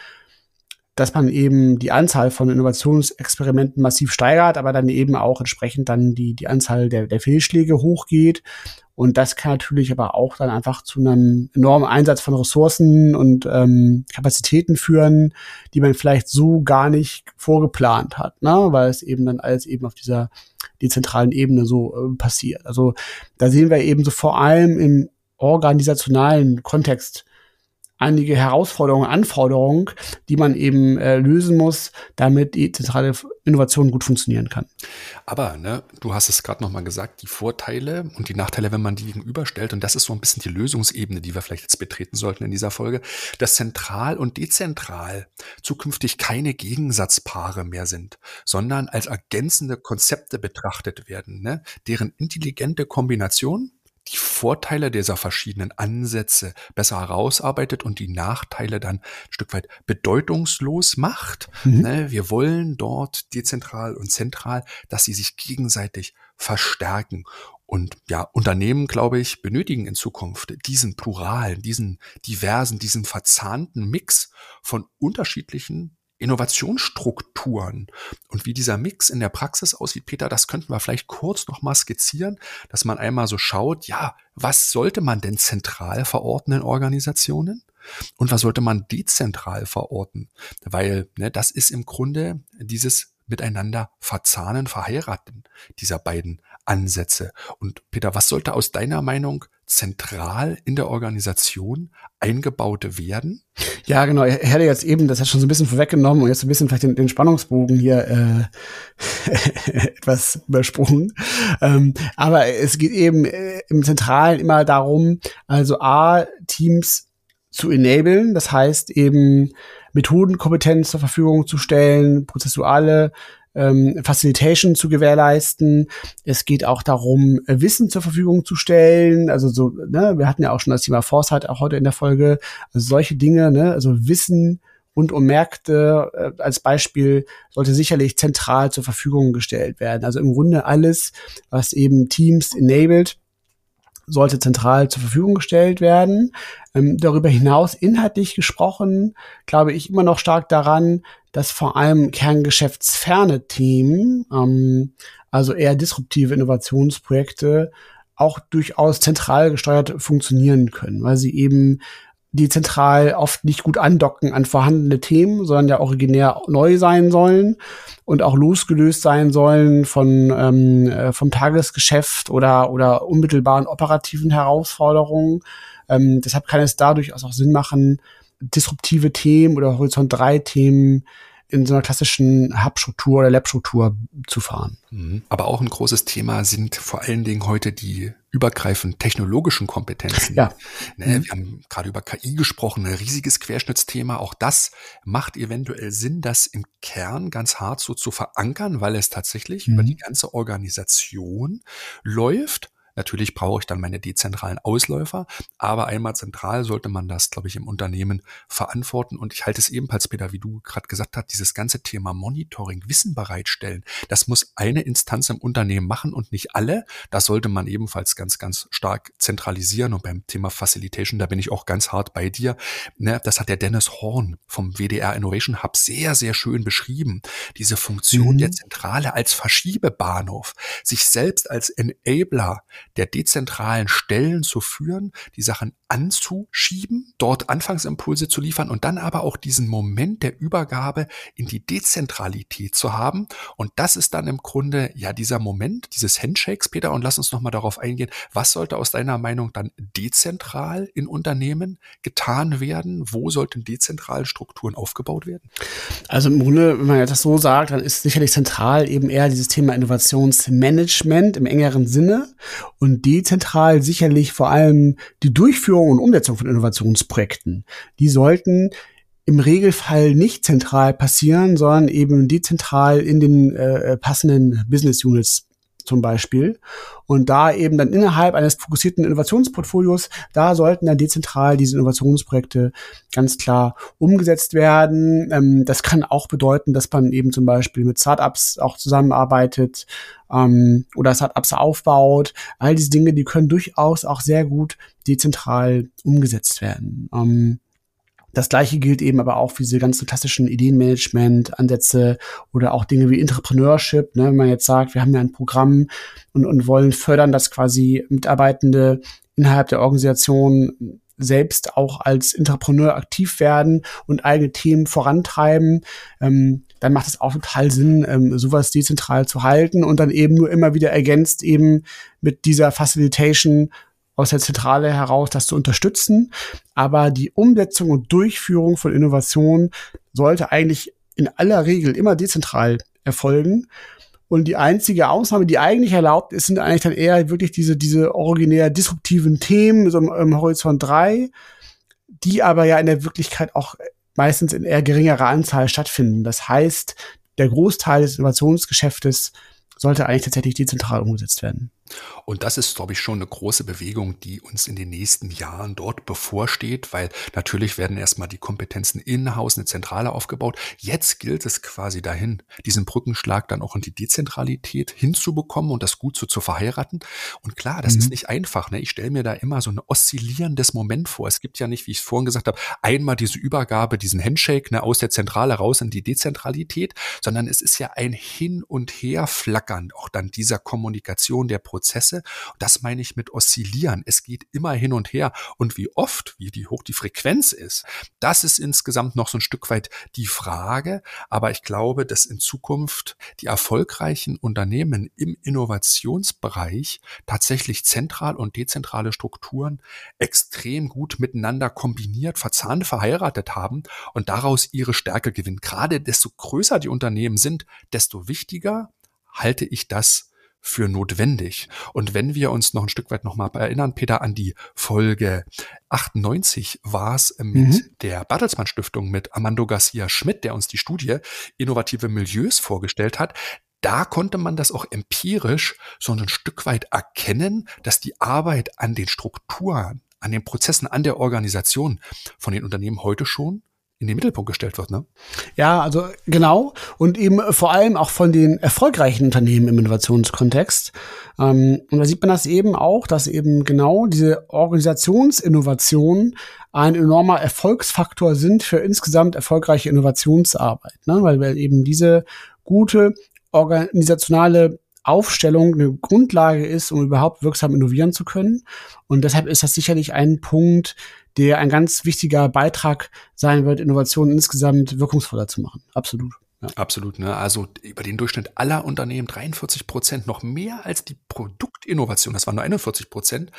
dass man eben die Anzahl von Innovationsexperimenten massiv steigert, aber dann eben auch entsprechend dann die, die Anzahl der, der Fehlschläge hochgeht. Und das kann natürlich aber auch dann einfach zu einem enormen Einsatz von Ressourcen und ähm, Kapazitäten führen, die man vielleicht so gar nicht vorgeplant hat, ne? weil es eben dann alles eben auf dieser dezentralen Ebene so äh, passiert. Also da sehen wir eben so vor allem im organisationalen Kontext einige Herausforderungen, Anforderungen, die man eben äh, lösen muss, damit die zentrale Innovation gut funktionieren kann. Aber ne, du hast es gerade nochmal gesagt, die Vorteile und die Nachteile, wenn man die gegenüberstellt, und das ist so ein bisschen die Lösungsebene, die wir vielleicht jetzt betreten sollten in dieser Folge, dass zentral und dezentral zukünftig keine Gegensatzpaare mehr sind, sondern als ergänzende Konzepte betrachtet werden, ne, deren intelligente Kombination die Vorteile dieser verschiedenen Ansätze besser herausarbeitet und die Nachteile dann ein Stück weit bedeutungslos macht. Mhm. Ne, wir wollen dort dezentral und zentral, dass sie sich gegenseitig verstärken. Und ja, Unternehmen, glaube ich, benötigen in Zukunft diesen pluralen, diesen diversen, diesen verzahnten Mix von unterschiedlichen Innovationsstrukturen und wie dieser Mix in der Praxis aussieht, Peter, das könnten wir vielleicht kurz noch mal skizzieren, dass man einmal so schaut, ja, was sollte man denn zentral verorten in Organisationen? Und was sollte man dezentral verorten? Weil ne, das ist im Grunde dieses miteinander verzahnen, verheiraten dieser beiden Ansätze. Und Peter, was sollte aus deiner Meinung zentral in der Organisation eingebaut werden? Ja, genau. Er hätte jetzt eben, das hat schon so ein bisschen vorweggenommen und jetzt ein bisschen vielleicht den, den Spannungsbogen hier äh, etwas übersprungen. Ähm, aber es geht eben äh, im Zentralen immer darum, also A, Teams zu enablen, das heißt eben Methodenkompetenz zur Verfügung zu stellen, prozessuale ähm, Facilitation zu gewährleisten. Es geht auch darum, äh, Wissen zur Verfügung zu stellen. Also so, ne, wir hatten ja auch schon das Thema Foresight auch heute in der Folge. Also solche Dinge, ne, also Wissen rund um Märkte äh, als Beispiel sollte sicherlich zentral zur Verfügung gestellt werden. Also im Grunde alles, was eben Teams enabled, sollte zentral zur Verfügung gestellt werden. Ähm, darüber hinaus inhaltlich gesprochen, glaube ich immer noch stark daran, dass vor allem kerngeschäftsferne Themen, ähm, also eher disruptive Innovationsprojekte, auch durchaus zentral gesteuert funktionieren können, weil sie eben die zentral oft nicht gut andocken an vorhandene Themen, sondern ja originär neu sein sollen und auch losgelöst sein sollen von ähm, äh, vom Tagesgeschäft oder oder unmittelbaren operativen Herausforderungen. Ähm, deshalb kann es dadurch auch Sinn machen, disruptive Themen oder Horizont 3 Themen in so einer klassischen Hub-Struktur oder Lab-Struktur zu fahren. Mhm. Aber auch ein großes Thema sind vor allen Dingen heute die übergreifend technologischen Kompetenzen. Ja. Ne, mhm. Wir haben gerade über KI gesprochen, ein riesiges Querschnittsthema. Auch das macht eventuell Sinn, das im Kern ganz hart so zu verankern, weil es tatsächlich mhm. über die ganze Organisation läuft Natürlich brauche ich dann meine dezentralen Ausläufer, aber einmal zentral sollte man das, glaube ich, im Unternehmen verantworten. Und ich halte es ebenfalls, Peter, wie du gerade gesagt hast, dieses ganze Thema Monitoring, Wissen bereitstellen, das muss eine Instanz im Unternehmen machen und nicht alle. Das sollte man ebenfalls ganz, ganz stark zentralisieren. Und beim Thema Facilitation, da bin ich auch ganz hart bei dir. Ne, das hat der Dennis Horn vom WDR Innovation Hub sehr, sehr schön beschrieben. Diese Funktion mhm. der Zentrale als Verschiebebahnhof, sich selbst als Enabler der dezentralen Stellen zu führen, die Sachen anzuschieben, dort Anfangsimpulse zu liefern und dann aber auch diesen Moment der Übergabe in die Dezentralität zu haben. Und das ist dann im Grunde ja dieser Moment dieses Handshakes, Peter. Und lass uns nochmal darauf eingehen. Was sollte aus deiner Meinung dann dezentral in Unternehmen getan werden? Wo sollten dezentrale Strukturen aufgebaut werden? Also im Grunde, wenn man das so sagt, dann ist sicherlich zentral eben eher dieses Thema Innovationsmanagement im engeren Sinne und dezentral sicherlich vor allem die Durchführung und Umsetzung von Innovationsprojekten. Die sollten im Regelfall nicht zentral passieren, sondern eben dezentral in den äh, passenden Business Units zum Beispiel. Und da eben dann innerhalb eines fokussierten Innovationsportfolios, da sollten dann dezentral diese Innovationsprojekte ganz klar umgesetzt werden. Ähm, das kann auch bedeuten, dass man eben zum Beispiel mit Startups auch zusammenarbeitet ähm, oder Startups aufbaut. All diese Dinge, die können durchaus auch sehr gut dezentral umgesetzt werden. Ähm, das gleiche gilt eben aber auch für diese ganzen klassischen Ideenmanagement-Ansätze oder auch Dinge wie Entrepreneurship. Ne? Wenn man jetzt sagt, wir haben ja ein Programm und, und wollen fördern, dass quasi Mitarbeitende innerhalb der Organisation selbst auch als Entrepreneur aktiv werden und eigene Themen vorantreiben, ähm, dann macht es auch total Sinn, ähm, sowas dezentral zu halten und dann eben nur immer wieder ergänzt eben mit dieser Facilitation aus der Zentrale heraus das zu unterstützen. Aber die Umsetzung und Durchführung von Innovationen sollte eigentlich in aller Regel immer dezentral erfolgen. Und die einzige Ausnahme, die eigentlich erlaubt ist, sind eigentlich dann eher wirklich diese, diese originär disruptiven Themen, so im, im Horizont 3, die aber ja in der Wirklichkeit auch meistens in eher geringerer Anzahl stattfinden. Das heißt, der Großteil des Innovationsgeschäftes sollte eigentlich tatsächlich dezentral umgesetzt werden. Und das ist, glaube ich, schon eine große Bewegung, die uns in den nächsten Jahren dort bevorsteht, weil natürlich werden erstmal die Kompetenzen in-house, eine Zentrale aufgebaut. Jetzt gilt es quasi dahin, diesen Brückenschlag dann auch in die Dezentralität hinzubekommen und das gut so zu verheiraten. Und klar, das mhm. ist nicht einfach. Ne? Ich stelle mir da immer so ein oszillierendes Moment vor. Es gibt ja nicht, wie ich es vorhin gesagt habe, einmal diese Übergabe, diesen Handshake ne, aus der Zentrale raus in die Dezentralität, sondern es ist ja ein Hin und Her flackern, auch dann dieser Kommunikation der Prozesse Prozesse. Das meine ich mit oszillieren. Es geht immer hin und her. Und wie oft, wie die hoch die Frequenz ist, das ist insgesamt noch so ein Stück weit die Frage. Aber ich glaube, dass in Zukunft die erfolgreichen Unternehmen im Innovationsbereich tatsächlich zentral und dezentrale Strukturen extrem gut miteinander kombiniert, verzahnt, verheiratet haben und daraus ihre Stärke gewinnen. Gerade desto größer die Unternehmen sind, desto wichtiger halte ich das für notwendig. Und wenn wir uns noch ein Stück weit nochmal erinnern, Peter, an die Folge 98 war es mit mhm. der Bertelsmann Stiftung mit Amando Garcia Schmidt, der uns die Studie Innovative Milieus vorgestellt hat. Da konnte man das auch empirisch so ein Stück weit erkennen, dass die Arbeit an den Strukturen, an den Prozessen, an der Organisation von den Unternehmen heute schon in den Mittelpunkt gestellt wird, ne? Ja, also genau. Und eben vor allem auch von den erfolgreichen Unternehmen im Innovationskontext. Ähm, und da sieht man das eben auch, dass eben genau diese Organisationsinnovationen ein enormer Erfolgsfaktor sind für insgesamt erfolgreiche Innovationsarbeit. Ne? Weil, weil eben diese gute organisationale Aufstellung eine Grundlage ist, um überhaupt wirksam innovieren zu können. Und deshalb ist das sicherlich ein Punkt, der ein ganz wichtiger Beitrag sein wird, Innovationen insgesamt wirkungsvoller zu machen. Absolut. Ja. Absolut, ne? Also über den Durchschnitt aller Unternehmen 43 Prozent, noch mehr als die Produktinnovation, das waren nur 41 Prozent,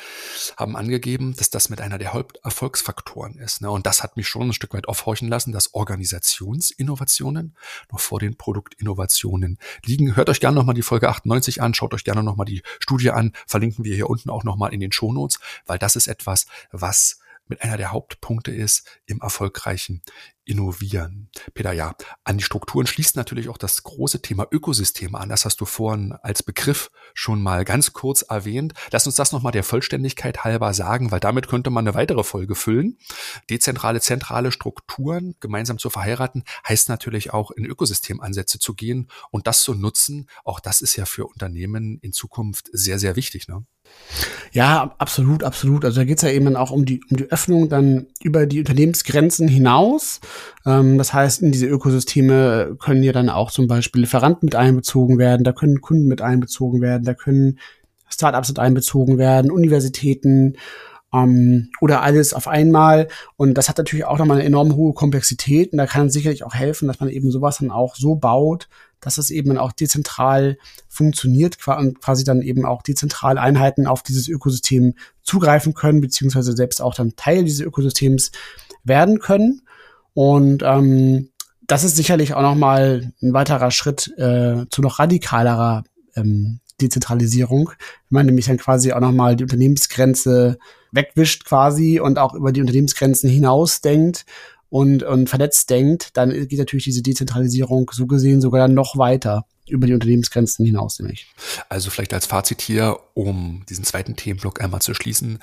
haben angegeben, dass das mit einer der Haupterfolgsfaktoren ist. Ne? Und das hat mich schon ein Stück weit aufhorchen lassen, dass Organisationsinnovationen noch vor den Produktinnovationen liegen. Hört euch gerne nochmal die Folge 98 an, schaut euch gerne nochmal die Studie an, verlinken wir hier unten auch nochmal in den Shownotes, weil das ist etwas, was mit einer der Hauptpunkte ist im erfolgreichen Innovieren. Peter, ja, an die Strukturen schließt natürlich auch das große Thema Ökosysteme an. Das hast du vorhin als Begriff schon mal ganz kurz erwähnt. Lass uns das nochmal der Vollständigkeit halber sagen, weil damit könnte man eine weitere Folge füllen. Dezentrale, zentrale Strukturen gemeinsam zu verheiraten, heißt natürlich auch in Ökosystemansätze zu gehen und das zu nutzen. Auch das ist ja für Unternehmen in Zukunft sehr, sehr wichtig. Ne? Ja, absolut, absolut. Also da geht's ja eben auch um die, um die Öffnung dann über die Unternehmensgrenzen hinaus. Ähm, das heißt, in diese Ökosysteme können ja dann auch zum Beispiel Lieferanten mit einbezogen werden, da können Kunden mit einbezogen werden, da können Startups mit einbezogen werden, Universitäten ähm, oder alles auf einmal. Und das hat natürlich auch nochmal eine enorm hohe Komplexität und da kann es sicherlich auch helfen, dass man eben sowas dann auch so baut, dass es eben auch dezentral funktioniert und quasi dann eben auch dezentral Einheiten auf dieses Ökosystem zugreifen können, beziehungsweise selbst auch dann Teil dieses Ökosystems werden können. Und ähm, das ist sicherlich auch nochmal ein weiterer Schritt äh, zu noch radikalerer ähm, Dezentralisierung, wenn man nämlich dann quasi auch nochmal die Unternehmensgrenze wegwischt quasi und auch über die Unternehmensgrenzen hinaus denkt und, und vernetzt denkt, dann geht natürlich diese Dezentralisierung so gesehen sogar noch weiter über die Unternehmensgrenzen hinaus nämlich. Also vielleicht als Fazit hier, um diesen zweiten Themenblock einmal zu schließen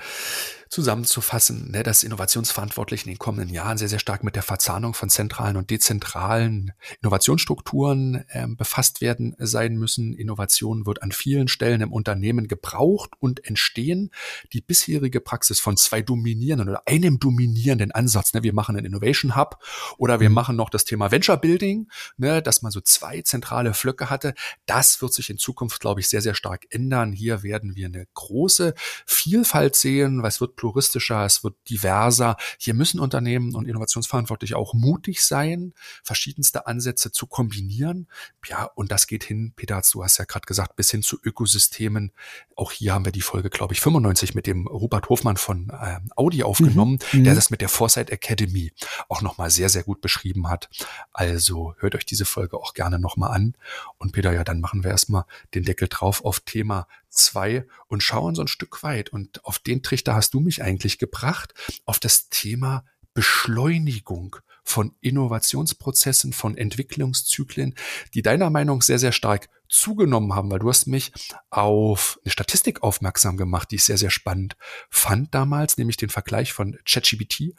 zusammenzufassen, ne, dass Innovationsverantwortliche in den kommenden Jahren sehr, sehr stark mit der Verzahnung von zentralen und dezentralen Innovationsstrukturen äh, befasst werden sein müssen. Innovation wird an vielen Stellen im Unternehmen gebraucht und entstehen. Die bisherige Praxis von zwei dominierenden oder einem dominierenden Ansatz, ne, wir machen einen Innovation Hub oder wir mhm. machen noch das Thema Venture Building, ne, dass man so zwei zentrale Flöcke hatte, das wird sich in Zukunft, glaube ich, sehr, sehr stark ändern. Hier werden wir eine große Vielfalt sehen, was wird pluristischer, es wird diverser. Hier müssen Unternehmen und Innovationsverantwortliche auch mutig sein, verschiedenste Ansätze zu kombinieren. Ja, und das geht hin, Peter, du hast ja gerade gesagt, bis hin zu Ökosystemen. Auch hier haben wir die Folge, glaube ich, 95 mit dem Robert Hofmann von ähm, Audi aufgenommen, mhm. der mhm. das mit der Foresight Academy auch nochmal sehr, sehr gut beschrieben hat. Also hört euch diese Folge auch gerne nochmal an. Und Peter, ja, dann machen wir erstmal den Deckel drauf auf Thema zwei und schauen so ein Stück weit. Und auf den Trichter hast du mich eigentlich gebracht, auf das Thema Beschleunigung von Innovationsprozessen, von Entwicklungszyklen, die deiner Meinung sehr, sehr stark zugenommen haben, weil du hast mich auf eine Statistik aufmerksam gemacht, die ich sehr, sehr spannend fand damals, nämlich den Vergleich von ChatGPT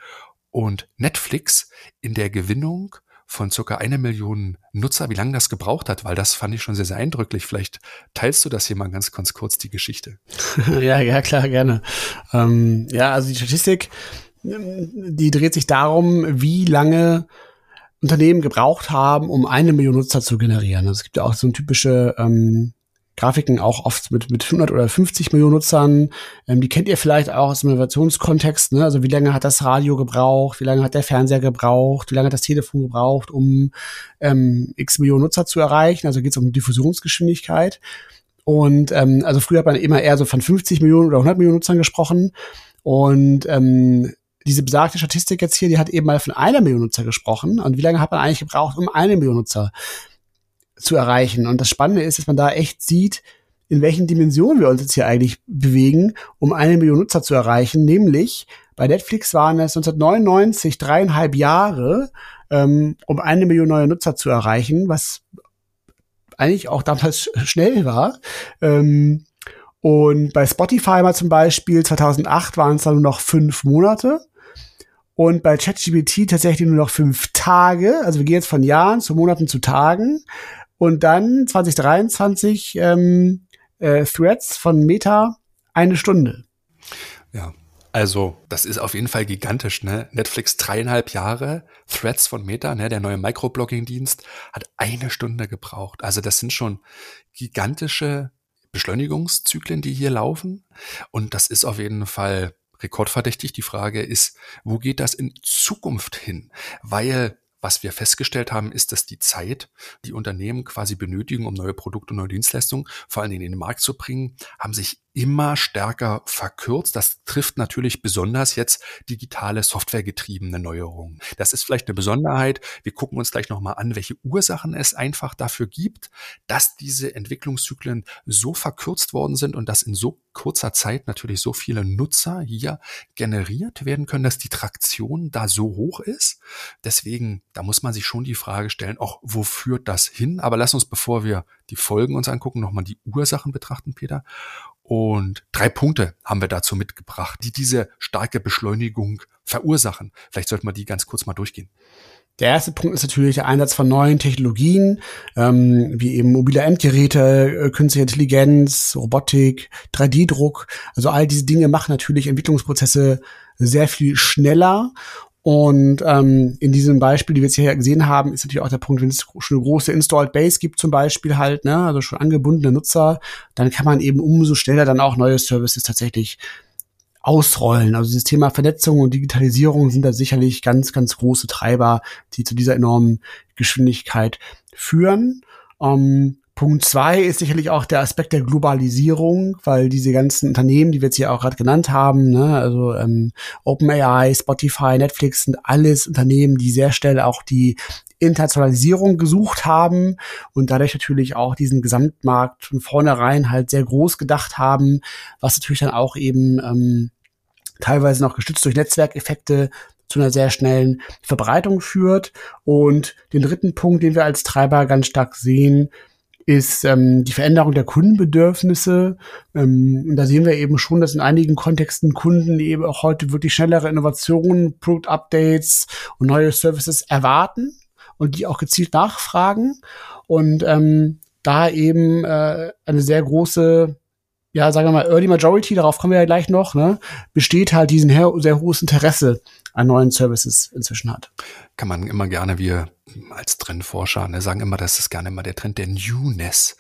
und Netflix in der Gewinnung von circa einer Million Nutzer, wie lange das gebraucht hat, weil das fand ich schon sehr, sehr eindrücklich. Vielleicht teilst du das hier mal ganz, ganz kurz, die Geschichte. ja, ja, klar, gerne. Ähm, ja, also die Statistik, die dreht sich darum, wie lange Unternehmen gebraucht haben, um eine Million Nutzer zu generieren. Also es gibt ja auch so eine typische ähm, Grafiken auch oft mit, mit 100 oder 50 Millionen Nutzern. Ähm, die kennt ihr vielleicht auch aus dem Innovationskontext. Ne? Also wie lange hat das Radio gebraucht? Wie lange hat der Fernseher gebraucht? Wie lange hat das Telefon gebraucht, um ähm, x Millionen Nutzer zu erreichen? Also geht es um Diffusionsgeschwindigkeit. Und ähm, also früher hat man immer eher so von 50 Millionen oder 100 Millionen Nutzern gesprochen. Und ähm, diese besagte Statistik jetzt hier, die hat eben mal von einer Million Nutzer gesprochen. Und wie lange hat man eigentlich gebraucht, um eine Million Nutzer zu erreichen. Und das Spannende ist, dass man da echt sieht, in welchen Dimensionen wir uns jetzt hier eigentlich bewegen, um eine Million Nutzer zu erreichen. Nämlich bei Netflix waren es 1999 dreieinhalb Jahre, ähm, um eine Million neue Nutzer zu erreichen, was eigentlich auch damals schnell war. Ähm, und bei Spotify mal zum Beispiel 2008 waren es dann nur noch fünf Monate. Und bei ChatGPT tatsächlich nur noch fünf Tage. Also wir gehen jetzt von Jahren zu Monaten zu Tagen. Und dann 2023 ähm, äh, Threads von Meta eine Stunde. Ja, also das ist auf jeden Fall gigantisch. Ne? Netflix dreieinhalb Jahre, Threads von Meta, ne, der neue Microblogging-Dienst, hat eine Stunde gebraucht. Also das sind schon gigantische Beschleunigungszyklen, die hier laufen. Und das ist auf jeden Fall rekordverdächtig. Die Frage ist, wo geht das in Zukunft hin? Weil was wir festgestellt haben, ist, dass die Zeit, die Unternehmen quasi benötigen, um neue Produkte und neue Dienstleistungen vor allen Dingen in den Markt zu bringen, haben sich immer stärker verkürzt. Das trifft natürlich besonders jetzt digitale softwaregetriebene Neuerungen. Das ist vielleicht eine Besonderheit. Wir gucken uns gleich nochmal an, welche Ursachen es einfach dafür gibt, dass diese Entwicklungszyklen so verkürzt worden sind und dass in so kurzer Zeit natürlich so viele Nutzer hier generiert werden können, dass die Traktion da so hoch ist. Deswegen, da muss man sich schon die Frage stellen, auch wo führt das hin? Aber lass uns, bevor wir die Folgen uns angucken, nochmal die Ursachen betrachten, Peter. Und drei Punkte haben wir dazu mitgebracht, die diese starke Beschleunigung verursachen. Vielleicht sollten wir die ganz kurz mal durchgehen. Der erste Punkt ist natürlich der Einsatz von neuen Technologien, ähm, wie eben mobile Endgeräte, äh, künstliche Intelligenz, Robotik, 3D-Druck. Also all diese Dinge machen natürlich Entwicklungsprozesse sehr viel schneller. Und ähm, in diesem Beispiel, die wir jetzt hier gesehen haben, ist natürlich auch der Punkt, wenn es schon eine große Installed Base gibt, zum Beispiel halt, ne, also schon angebundene Nutzer, dann kann man eben umso schneller dann auch neue Services tatsächlich ausrollen. Also dieses Thema Vernetzung und Digitalisierung sind da sicherlich ganz, ganz große Treiber, die zu dieser enormen Geschwindigkeit führen. Ähm, Punkt zwei ist sicherlich auch der Aspekt der Globalisierung, weil diese ganzen Unternehmen, die wir jetzt hier auch gerade genannt haben, ne, also ähm, OpenAI, Spotify, Netflix sind alles Unternehmen, die sehr schnell auch die Internationalisierung gesucht haben und dadurch natürlich auch diesen Gesamtmarkt von vornherein halt sehr groß gedacht haben, was natürlich dann auch eben ähm, teilweise noch gestützt durch Netzwerkeffekte zu einer sehr schnellen Verbreitung führt. Und den dritten Punkt, den wir als Treiber ganz stark sehen, ist ähm, die Veränderung der Kundenbedürfnisse. Ähm, und da sehen wir eben schon, dass in einigen Kontexten Kunden eben auch heute wirklich schnellere Innovationen, Produkt-Updates und neue Services erwarten und die auch gezielt nachfragen. Und ähm, da eben äh, eine sehr große ja, sagen wir mal, Early Majority, darauf kommen wir ja gleich noch, ne, besteht halt diesen sehr hohes Interesse an neuen Services inzwischen hat. Kann man immer gerne, wir als Trendforscher ne, sagen immer, das ist gerne immer der Trend der Newness.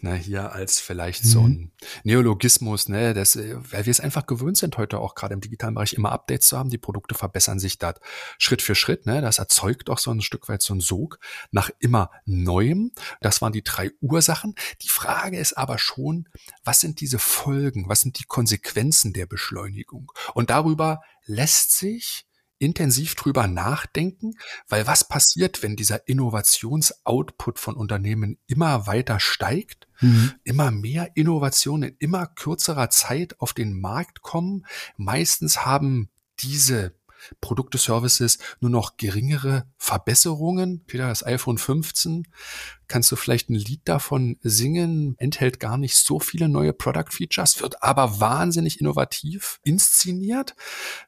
Ne, hier als vielleicht mhm. so ein Neologismus, ne, das, äh, weil wir es einfach gewöhnt sind, heute auch gerade im digitalen Bereich immer Updates zu haben. Die Produkte verbessern sich da Schritt für Schritt. Ne, das erzeugt auch so ein Stück weit so ein Sog nach immer Neuem. Das waren die drei Ursachen. Die Frage ist aber schon, was sind diese Folgen? Was sind die Konsequenzen der Beschleunigung? Und darüber lässt sich intensiv drüber nachdenken, weil was passiert, wenn dieser Innovationsoutput von Unternehmen immer weiter steigt, mhm. immer mehr Innovationen in immer kürzerer Zeit auf den Markt kommen. Meistens haben diese Produkte, Services nur noch geringere Verbesserungen. Peter, das iPhone 15, kannst du vielleicht ein Lied davon singen, enthält gar nicht so viele neue Product Features, wird aber wahnsinnig innovativ inszeniert.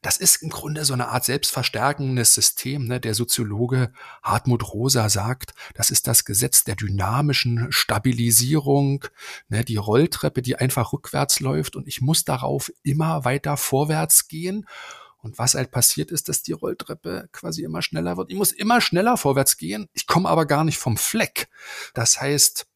Das ist im Grunde so eine Art selbstverstärkendes System. Ne? Der Soziologe Hartmut Rosa sagt, das ist das Gesetz der dynamischen Stabilisierung, ne? die Rolltreppe, die einfach rückwärts läuft und ich muss darauf immer weiter vorwärts gehen. Und was halt passiert ist, dass die Rolltreppe quasi immer schneller wird. Ich muss immer schneller vorwärts gehen. Ich komme aber gar nicht vom Fleck. Das heißt,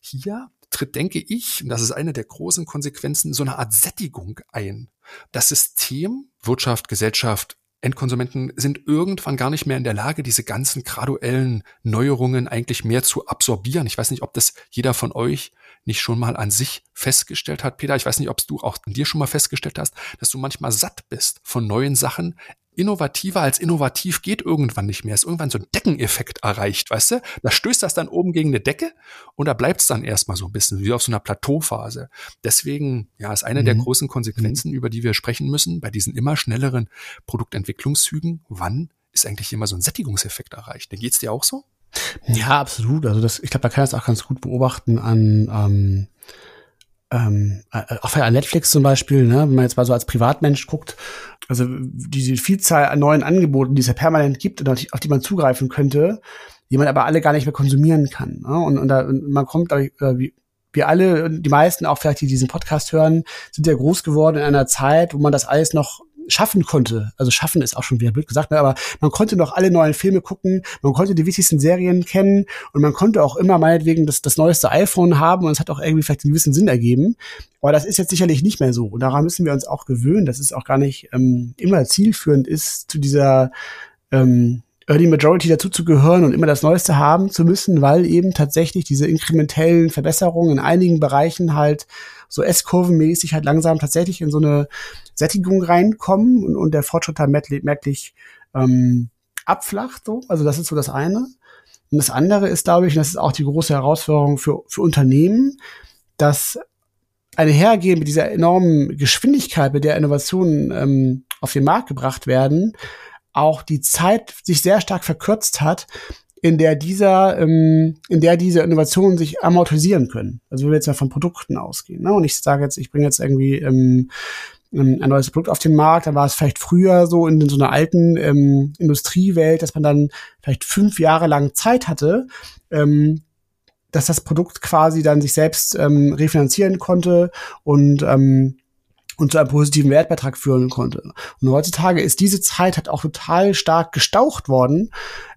hier tritt, denke ich, und das ist eine der großen Konsequenzen, so eine Art Sättigung ein. Das System, Wirtschaft, Gesellschaft, Endkonsumenten sind irgendwann gar nicht mehr in der Lage, diese ganzen graduellen Neuerungen eigentlich mehr zu absorbieren. Ich weiß nicht, ob das jeder von euch nicht schon mal an sich festgestellt hat, Peter. Ich weiß nicht, ob du auch an dir schon mal festgestellt hast, dass du manchmal satt bist von neuen Sachen. Innovativer als innovativ geht irgendwann nicht mehr. Es ist irgendwann so ein Deckeneffekt erreicht, weißt du? Da stößt das dann oben gegen eine Decke und da bleibt es dann erstmal so ein bisschen, wie auf so einer Plateauphase. Deswegen, ja, ist eine mhm. der großen Konsequenzen, mhm. über die wir sprechen müssen, bei diesen immer schnelleren Produktentwicklungszügen. Wann ist eigentlich immer so ein Sättigungseffekt erreicht? Dann geht's dir auch so? Ja, absolut. Also das, ich glaube, da kann man es auch ganz gut beobachten an ähm, ähm, äh, auch an Netflix zum Beispiel, ne, wenn man jetzt mal so als Privatmensch guckt, also diese Vielzahl an neuen Angeboten, die es ja permanent gibt und auf die man zugreifen könnte, die man aber alle gar nicht mehr konsumieren kann. Ne? Und, und, da, und man kommt, äh, wie, wir alle, die meisten auch vielleicht, die diesen Podcast hören, sind ja groß geworden in einer Zeit, wo man das alles noch schaffen konnte. Also schaffen ist auch schon wieder blöd gesagt, ne? aber man konnte noch alle neuen Filme gucken, man konnte die wichtigsten Serien kennen und man konnte auch immer meinetwegen das, das neueste iPhone haben und es hat auch irgendwie vielleicht einen gewissen Sinn ergeben. Aber das ist jetzt sicherlich nicht mehr so. Und daran müssen wir uns auch gewöhnen, dass es auch gar nicht ähm, immer zielführend ist, zu dieser ähm, Early Majority dazu zu gehören und immer das Neueste haben zu müssen, weil eben tatsächlich diese inkrementellen Verbesserungen in einigen Bereichen halt so S-Kurvenmäßig halt langsam tatsächlich in so eine Sättigung reinkommen und, und der Fortschritt halt merklich ähm, abflacht. So. Also das ist so das eine. Und das andere ist, glaube ich, und das ist auch die große Herausforderung für, für Unternehmen, dass eine Hergehen mit dieser enormen Geschwindigkeit, mit der Innovationen ähm, auf den Markt gebracht werden, auch die Zeit sich sehr stark verkürzt hat, in der dieser, ähm, in der diese Innovationen sich amortisieren können. Also wenn wir jetzt mal von Produkten ausgehen. Ne? Und ich sage jetzt, ich bringe jetzt irgendwie ähm, ein neues Produkt auf den Markt, dann war es vielleicht früher so in, in so einer alten ähm, Industriewelt, dass man dann vielleicht fünf Jahre lang Zeit hatte, ähm, dass das Produkt quasi dann sich selbst ähm, refinanzieren konnte und ähm, und zu einem positiven Wertbeitrag führen konnte. Und heutzutage ist diese Zeit halt auch total stark gestaucht worden,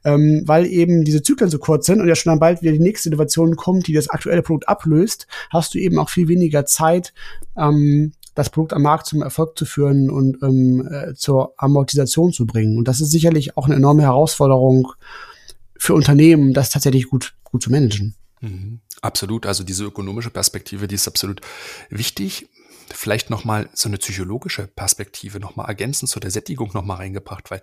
ähm, weil eben diese Zyklen so kurz sind und ja schon dann bald wieder die nächste Innovation kommt, die das aktuelle Produkt ablöst, hast du eben auch viel weniger Zeit, ähm, das Produkt am Markt zum Erfolg zu führen und ähm, äh, zur Amortisation zu bringen. Und das ist sicherlich auch eine enorme Herausforderung für Unternehmen, das tatsächlich gut, gut zu managen. Mhm. Absolut. Also diese ökonomische Perspektive, die ist absolut wichtig vielleicht nochmal so eine psychologische Perspektive nochmal ergänzend zu der Sättigung nochmal reingebracht, weil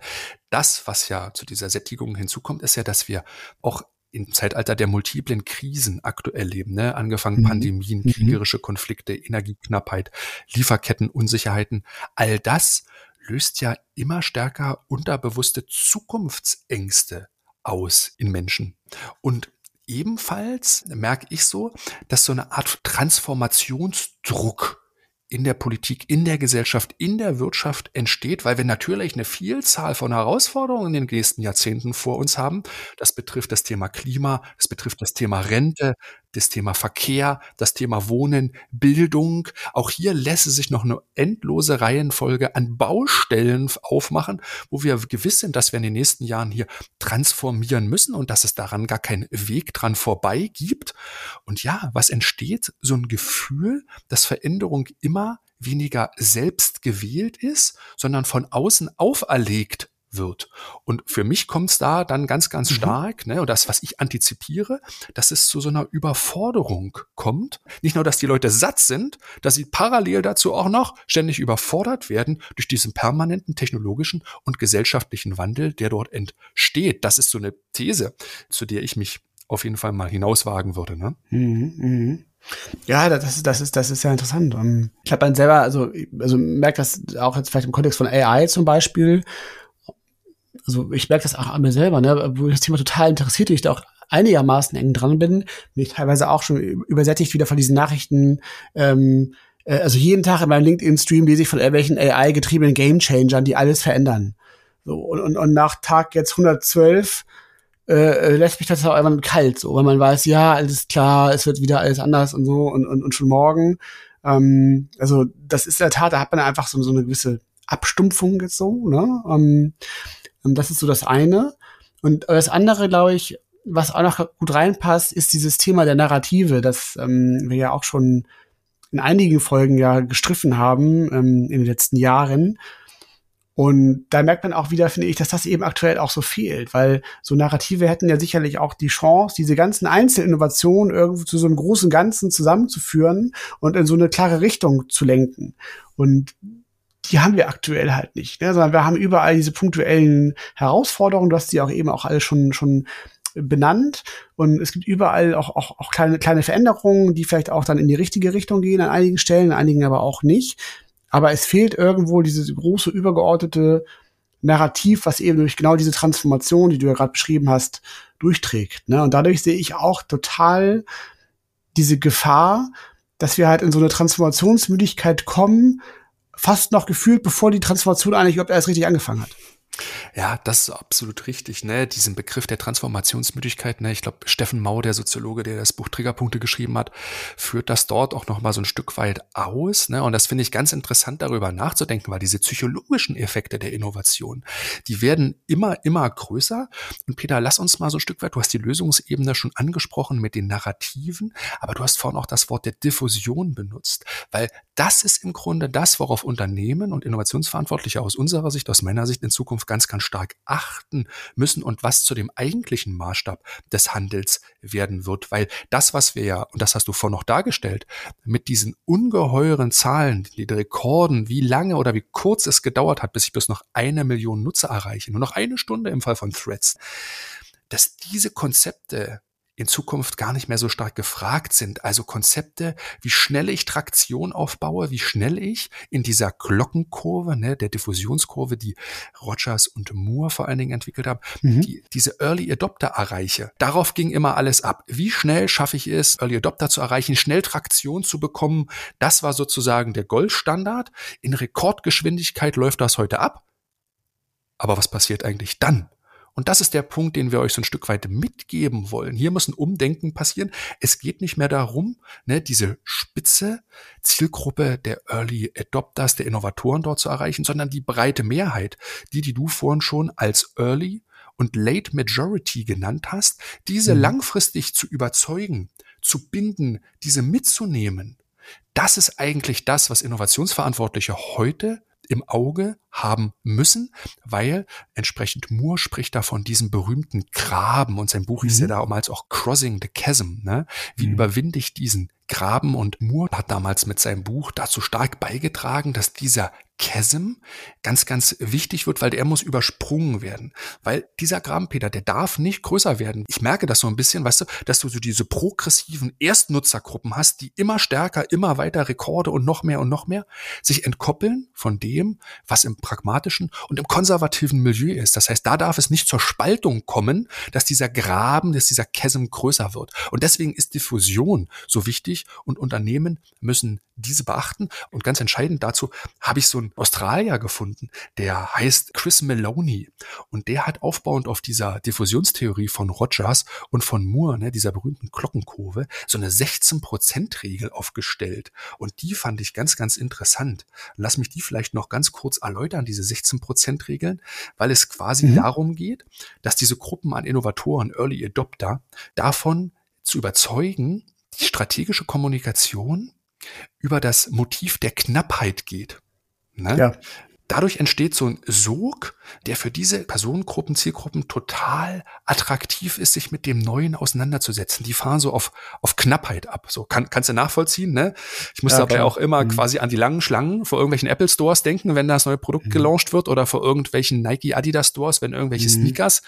das, was ja zu dieser Sättigung hinzukommt, ist ja, dass wir auch im Zeitalter der multiplen Krisen aktuell leben, ne? angefangen mhm. Pandemien, mhm. kriegerische Konflikte, Energieknappheit, Lieferkettenunsicherheiten, all das löst ja immer stärker unterbewusste Zukunftsängste aus in Menschen. Und ebenfalls merke ich so, dass so eine Art Transformationsdruck in der Politik, in der Gesellschaft, in der Wirtschaft entsteht, weil wir natürlich eine Vielzahl von Herausforderungen in den nächsten Jahrzehnten vor uns haben. Das betrifft das Thema Klima, das betrifft das Thema Rente, das Thema Verkehr, das Thema Wohnen, Bildung. Auch hier lässt sich noch eine endlose Reihenfolge an Baustellen aufmachen, wo wir gewiss sind, dass wir in den nächsten Jahren hier transformieren müssen und dass es daran gar keinen Weg dran vorbei gibt. Und ja, was entsteht? So ein Gefühl, dass Veränderung immer weniger selbst gewählt ist, sondern von außen auferlegt wird. Und für mich kommt es da dann ganz, ganz mhm. stark, ne, und das, was ich antizipiere, dass es zu so einer Überforderung kommt. Nicht nur, dass die Leute satt sind, dass sie parallel dazu auch noch ständig überfordert werden durch diesen permanenten technologischen und gesellschaftlichen Wandel, der dort entsteht. Das ist so eine These, zu der ich mich auf jeden Fall mal hinauswagen würde. Ne? Mhm, mh. Ja, das, das ist, das ist ja interessant. Ich habe dann selber, also, also merke das auch jetzt vielleicht im Kontext von AI zum Beispiel, also ich merke das auch an mir selber, ne, wo das Thema total interessiert, ich da auch einigermaßen eng dran bin, bin ich teilweise auch schon übersättigt wieder von diesen Nachrichten, ähm, äh, also jeden Tag in meinem LinkedIn-Stream lese ich von irgendwelchen AI-getriebenen Game-Changern, die alles verändern. So, und, und, und nach Tag jetzt 112 äh, äh, lässt mich das auch irgendwann kalt, so, weil man weiß, ja, alles klar, es wird wieder alles anders und so und, und, und schon morgen. Ähm, also das ist in der Tat, da hat man einfach so, so eine gewisse Abstumpfung jetzt so, ne? Ähm, das ist so das eine. Und das andere, glaube ich, was auch noch gut reinpasst, ist dieses Thema der Narrative, das ähm, wir ja auch schon in einigen Folgen ja gestriffen haben ähm, in den letzten Jahren. Und da merkt man auch wieder, finde ich, dass das eben aktuell auch so fehlt, weil so Narrative hätten ja sicherlich auch die Chance, diese ganzen Einzelinnovationen irgendwo zu so einem großen Ganzen zusammenzuführen und in so eine klare Richtung zu lenken. Und die haben wir aktuell halt nicht, ne? sondern wir haben überall diese punktuellen Herausforderungen, du hast die auch eben auch alle schon, schon benannt und es gibt überall auch, auch, auch kleine, kleine Veränderungen, die vielleicht auch dann in die richtige Richtung gehen an einigen Stellen, an einigen aber auch nicht. Aber es fehlt irgendwo diese große übergeordnete Narrativ, was eben durch genau diese Transformation, die du ja gerade beschrieben hast, durchträgt. Ne? Und dadurch sehe ich auch total diese Gefahr, dass wir halt in so eine Transformationsmüdigkeit kommen, fast noch gefühlt, bevor die Transformation eigentlich überhaupt erst richtig angefangen hat. Ja, das ist absolut richtig, ne? Diesen Begriff der Transformationsmüdigkeit, ne? Ich glaube, Steffen Mau, der Soziologe, der das Buch Triggerpunkte geschrieben hat, führt das dort auch noch mal so ein Stück weit aus, ne? Und das finde ich ganz interessant, darüber nachzudenken, weil diese psychologischen Effekte der Innovation, die werden immer, immer größer. Und Peter, lass uns mal so ein Stück weit, du hast die Lösungsebene schon angesprochen mit den Narrativen, aber du hast vorhin auch das Wort der Diffusion benutzt, weil das ist im Grunde das, worauf Unternehmen und Innovationsverantwortliche aus unserer Sicht, aus meiner Sicht in Zukunft ganz, ganz stark achten müssen und was zu dem eigentlichen Maßstab des Handels werden wird. Weil das, was wir ja, und das hast du vorhin noch dargestellt, mit diesen ungeheuren Zahlen, die Rekorden, wie lange oder wie kurz es gedauert hat, bis ich bis noch eine Million Nutzer erreiche, nur noch eine Stunde im Fall von Threads, dass diese Konzepte in Zukunft gar nicht mehr so stark gefragt sind. Also Konzepte, wie schnell ich Traktion aufbaue, wie schnell ich in dieser Glockenkurve, ne, der Diffusionskurve, die Rogers und Moore vor allen Dingen entwickelt haben, mhm. die, diese Early Adopter erreiche. Darauf ging immer alles ab. Wie schnell schaffe ich es, Early Adopter zu erreichen, schnell Traktion zu bekommen? Das war sozusagen der Goldstandard. In Rekordgeschwindigkeit läuft das heute ab. Aber was passiert eigentlich dann? Und das ist der Punkt, den wir euch so ein Stück weit mitgeben wollen. Hier muss ein Umdenken passieren. Es geht nicht mehr darum, ne, diese spitze Zielgruppe der Early Adopters, der Innovatoren dort zu erreichen, sondern die breite Mehrheit, die, die du vorhin schon als Early und Late Majority genannt hast, diese mhm. langfristig zu überzeugen, zu binden, diese mitzunehmen. Das ist eigentlich das, was Innovationsverantwortliche heute im Auge haben müssen, weil entsprechend Moore spricht da von diesem berühmten Graben und sein Buch mhm. ist ja damals auch Crossing the Chasm, ne? Wie mhm. überwinde ich diesen Graben und Moore hat damals mit seinem Buch dazu stark beigetragen, dass dieser Chasm ganz, ganz wichtig wird, weil der muss übersprungen werden. Weil dieser Grabenpeter, der darf nicht größer werden. Ich merke das so ein bisschen, weißt du, dass du so diese progressiven Erstnutzergruppen hast, die immer stärker, immer weiter Rekorde und noch mehr und noch mehr sich entkoppeln von dem, was im pragmatischen und im konservativen Milieu ist. Das heißt, da darf es nicht zur Spaltung kommen, dass dieser Graben, dass dieser Chasm größer wird. Und deswegen ist Diffusion so wichtig und Unternehmen müssen diese beachten. Und ganz entscheidend dazu habe ich so einen Australier gefunden, der heißt Chris Maloney. Und der hat aufbauend auf dieser Diffusionstheorie von Rogers und von Moore, ne, dieser berühmten Glockenkurve, so eine 16%-Regel aufgestellt. Und die fand ich ganz, ganz interessant. Lass mich die vielleicht noch ganz kurz erläutern, diese 16%-Regeln, weil es quasi mhm. darum geht, dass diese Gruppen an Innovatoren, Early Adopter, davon zu überzeugen, die strategische Kommunikation über das Motiv der Knappheit geht. Ne? Ja. Dadurch entsteht so ein Sog, der für diese Personengruppen, Zielgruppen total attraktiv ist, sich mit dem Neuen auseinanderzusetzen. Die fahren so auf, auf Knappheit ab. So kann, kannst du nachvollziehen, ne? Ich muss ja, dabei auch immer mhm. quasi an die langen Schlangen vor irgendwelchen Apple Stores denken, wenn das neue Produkt mhm. gelauncht wird oder vor irgendwelchen Nike Adidas Stores, wenn irgendwelche mhm. Sneakers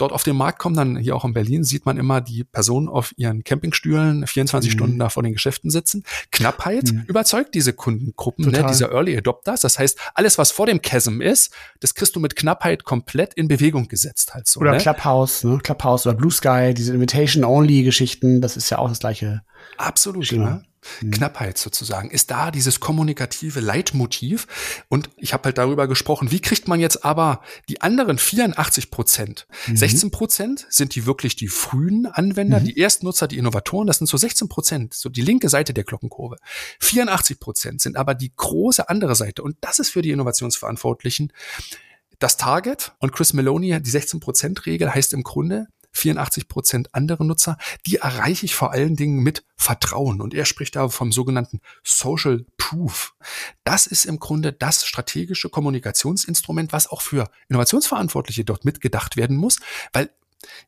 dort auf den Markt kommen, dann hier auch in Berlin sieht man immer die Personen auf ihren Campingstühlen 24 mhm. Stunden da vor den Geschäften sitzen. Knappheit mhm. überzeugt diese Kundengruppen, ne, diese Early Adopters. Das heißt, alles, was vor dem Chasm ist, das kriegst du mit Knappheit komplett in Bewegung gesetzt halt so. Oder ne? Clubhouse, ne? Clubhouse oder Blue Sky, diese Invitation-Only-Geschichten, das ist ja auch das gleiche. Absolut, ne? Mhm. Knappheit sozusagen, ist da dieses kommunikative Leitmotiv. Und ich habe halt darüber gesprochen, wie kriegt man jetzt aber die anderen 84 Prozent? Mhm. 16 Prozent sind die wirklich die frühen Anwender, mhm. die Erstnutzer, die Innovatoren, das sind so 16 Prozent, so die linke Seite der Glockenkurve. 84 Prozent sind aber die große andere Seite. Und das ist für die Innovationsverantwortlichen das Target. Und Chris Meloni, die 16 Prozent Regel heißt im Grunde, 84 Prozent andere Nutzer, die erreiche ich vor allen Dingen mit Vertrauen. Und er spricht da vom sogenannten Social Proof. Das ist im Grunde das strategische Kommunikationsinstrument, was auch für Innovationsverantwortliche dort mitgedacht werden muss, weil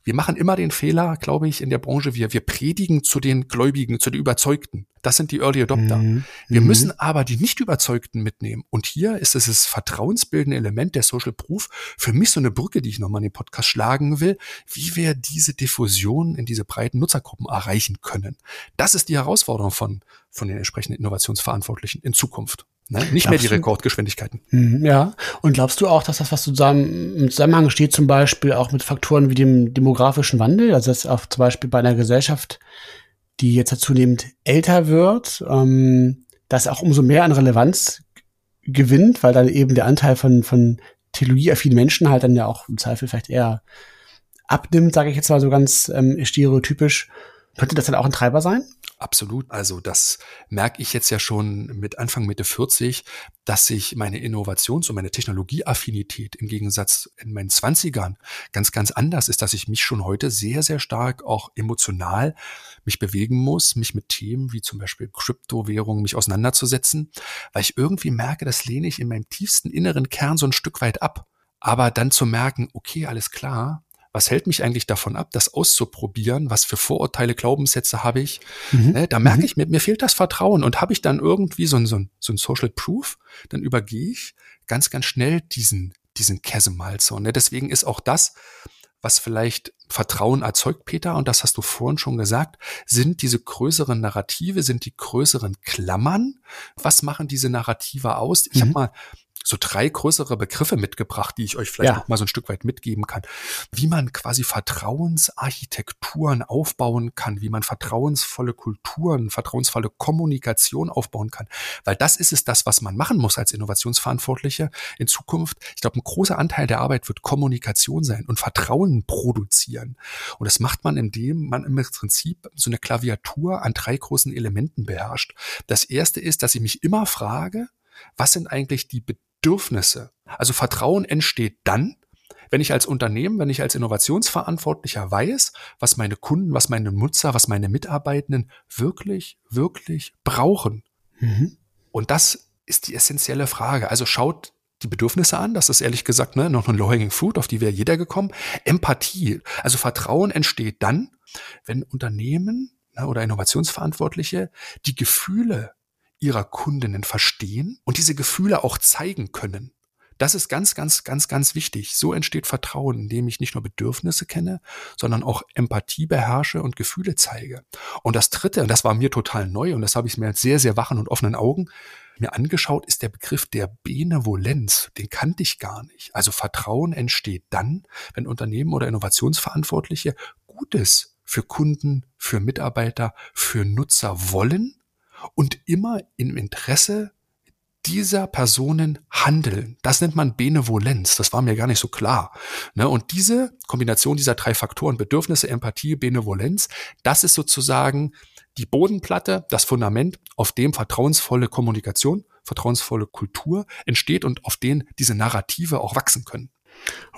wir machen immer den Fehler, glaube ich, in der Branche, wir, wir predigen zu den Gläubigen, zu den Überzeugten. Das sind die Early Adopter. Mhm. Wir mhm. müssen aber die Nicht-Überzeugten mitnehmen. Und hier ist es das vertrauensbildende Element der Social Proof für mich so eine Brücke, die ich nochmal in den Podcast schlagen will, wie wir diese Diffusion in diese breiten Nutzergruppen erreichen können. Das ist die Herausforderung von, von den entsprechenden Innovationsverantwortlichen in Zukunft. Ne? Nicht glaubst mehr die Rekordgeschwindigkeiten. Mhm, ja. Und glaubst du auch, dass das, was zusammen im Zusammenhang steht, zum Beispiel auch mit Faktoren wie dem demografischen Wandel, also dass auch zum Beispiel bei einer Gesellschaft, die jetzt zunehmend älter wird, ähm, dass auch umso mehr an Relevanz gewinnt, weil dann eben der Anteil von, von technologieaffinen Menschen halt dann ja auch im Zweifel vielleicht eher abnimmt, sage ich jetzt mal so ganz ähm, stereotypisch. Könnte das dann auch ein Treiber sein? Absolut. Also das merke ich jetzt ja schon mit Anfang Mitte 40, dass sich meine Innovations- und meine Technologieaffinität im Gegensatz in meinen 20ern ganz, ganz anders ist, dass ich mich schon heute sehr, sehr stark auch emotional mich bewegen muss, mich mit Themen wie zum Beispiel Kryptowährungen mich auseinanderzusetzen, weil ich irgendwie merke, das lehne ich in meinem tiefsten inneren Kern so ein Stück weit ab. Aber dann zu merken, okay, alles klar, was hält mich eigentlich davon ab, das auszuprobieren? Was für Vorurteile, Glaubenssätze habe ich? Mhm. Ne, da merke mhm. ich, mir, mir fehlt das Vertrauen und habe ich dann irgendwie so ein, so, ein, so ein Social Proof, dann übergehe ich ganz, ganz schnell diesen, diesen Chasm halt so. Ne? Deswegen ist auch das, was vielleicht Vertrauen erzeugt, Peter, und das hast du vorhin schon gesagt, sind diese größeren Narrative, sind die größeren Klammern. Was machen diese Narrative aus? Ich mhm. habe mal so drei größere Begriffe mitgebracht, die ich euch vielleicht ja. mal so ein Stück weit mitgeben kann. Wie man quasi Vertrauensarchitekturen aufbauen kann, wie man vertrauensvolle Kulturen, vertrauensvolle Kommunikation aufbauen kann. Weil das ist es das, was man machen muss als Innovationsverantwortliche in Zukunft. Ich glaube, ein großer Anteil der Arbeit wird Kommunikation sein und Vertrauen produzieren. Und das macht man, indem man im Prinzip so eine Klaviatur an drei großen Elementen beherrscht. Das erste ist, dass ich mich immer frage, was sind eigentlich die Bedürfnisse. Also Vertrauen entsteht dann, wenn ich als Unternehmen, wenn ich als Innovationsverantwortlicher weiß, was meine Kunden, was meine Nutzer, was meine Mitarbeitenden wirklich, wirklich brauchen. Mhm. Und das ist die essentielle Frage. Also schaut die Bedürfnisse an. Das ist ehrlich gesagt ne, noch ein low-hanging fruit, auf die wäre jeder gekommen. Empathie. Also Vertrauen entsteht dann, wenn Unternehmen ne, oder Innovationsverantwortliche die Gefühle ihrer Kundinnen verstehen und diese Gefühle auch zeigen können. Das ist ganz, ganz, ganz, ganz wichtig. So entsteht Vertrauen, indem ich nicht nur Bedürfnisse kenne, sondern auch Empathie beherrsche und Gefühle zeige. Und das Dritte, und das war mir total neu, und das habe ich mir mit sehr, sehr wachen und offenen Augen mir angeschaut, ist der Begriff der Benevolenz. Den kannte ich gar nicht. Also Vertrauen entsteht dann, wenn Unternehmen oder Innovationsverantwortliche Gutes für Kunden, für Mitarbeiter, für Nutzer wollen und immer im Interesse dieser Personen handeln. Das nennt man Benevolenz. Das war mir gar nicht so klar. Ne? Und diese Kombination dieser drei Faktoren, Bedürfnisse, Empathie, Benevolenz, das ist sozusagen die Bodenplatte, das Fundament, auf dem vertrauensvolle Kommunikation, vertrauensvolle Kultur entsteht und auf denen diese Narrative auch wachsen können.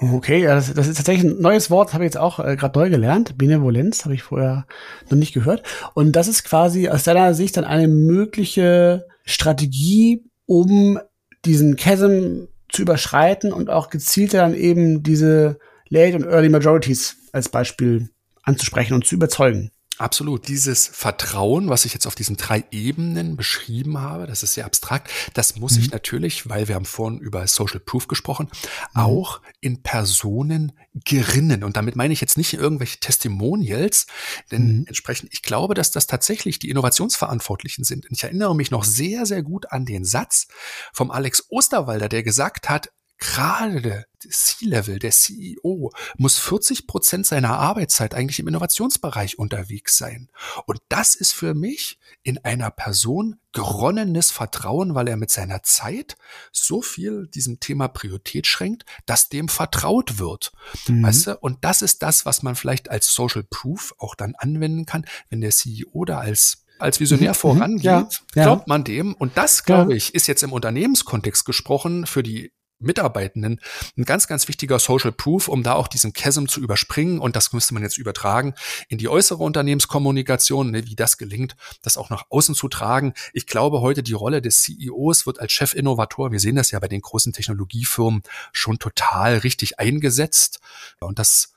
Okay, ja, das, das ist tatsächlich ein neues Wort, habe ich jetzt auch äh, gerade neu gelernt. Benevolenz habe ich vorher noch nicht gehört. Und das ist quasi aus deiner Sicht dann eine mögliche Strategie, um diesen Chasm zu überschreiten und auch gezielter dann eben diese Late und Early Majorities als Beispiel anzusprechen und zu überzeugen. Absolut. Dieses Vertrauen, was ich jetzt auf diesen drei Ebenen beschrieben habe, das ist sehr abstrakt, das muss mhm. ich natürlich, weil wir haben vorhin über Social Proof gesprochen, mhm. auch in Personen gerinnen. Und damit meine ich jetzt nicht irgendwelche Testimonials, denn mhm. entsprechend, ich glaube, dass das tatsächlich die Innovationsverantwortlichen sind. Und ich erinnere mich noch sehr, sehr gut an den Satz vom Alex Osterwalder, der gesagt hat, gerade C-Level, der CEO, muss 40 Prozent seiner Arbeitszeit eigentlich im Innovationsbereich unterwegs sein. Und das ist für mich in einer Person geronnenes Vertrauen, weil er mit seiner Zeit so viel diesem Thema Priorität schränkt, dass dem vertraut wird. Mhm. Weißt du? Und das ist das, was man vielleicht als Social Proof auch dann anwenden kann, wenn der CEO da als als Visionär mhm. vorangeht, ja, glaubt man dem. Und das, glaube ich, ist jetzt im Unternehmenskontext gesprochen für die Mitarbeitenden ein ganz, ganz wichtiger Social Proof, um da auch diesen Chasm zu überspringen. Und das müsste man jetzt übertragen in die äußere Unternehmenskommunikation, ne, wie das gelingt, das auch nach außen zu tragen. Ich glaube, heute die Rolle des CEOs wird als Chefinnovator, wir sehen das ja bei den großen Technologiefirmen, schon total richtig eingesetzt. Und das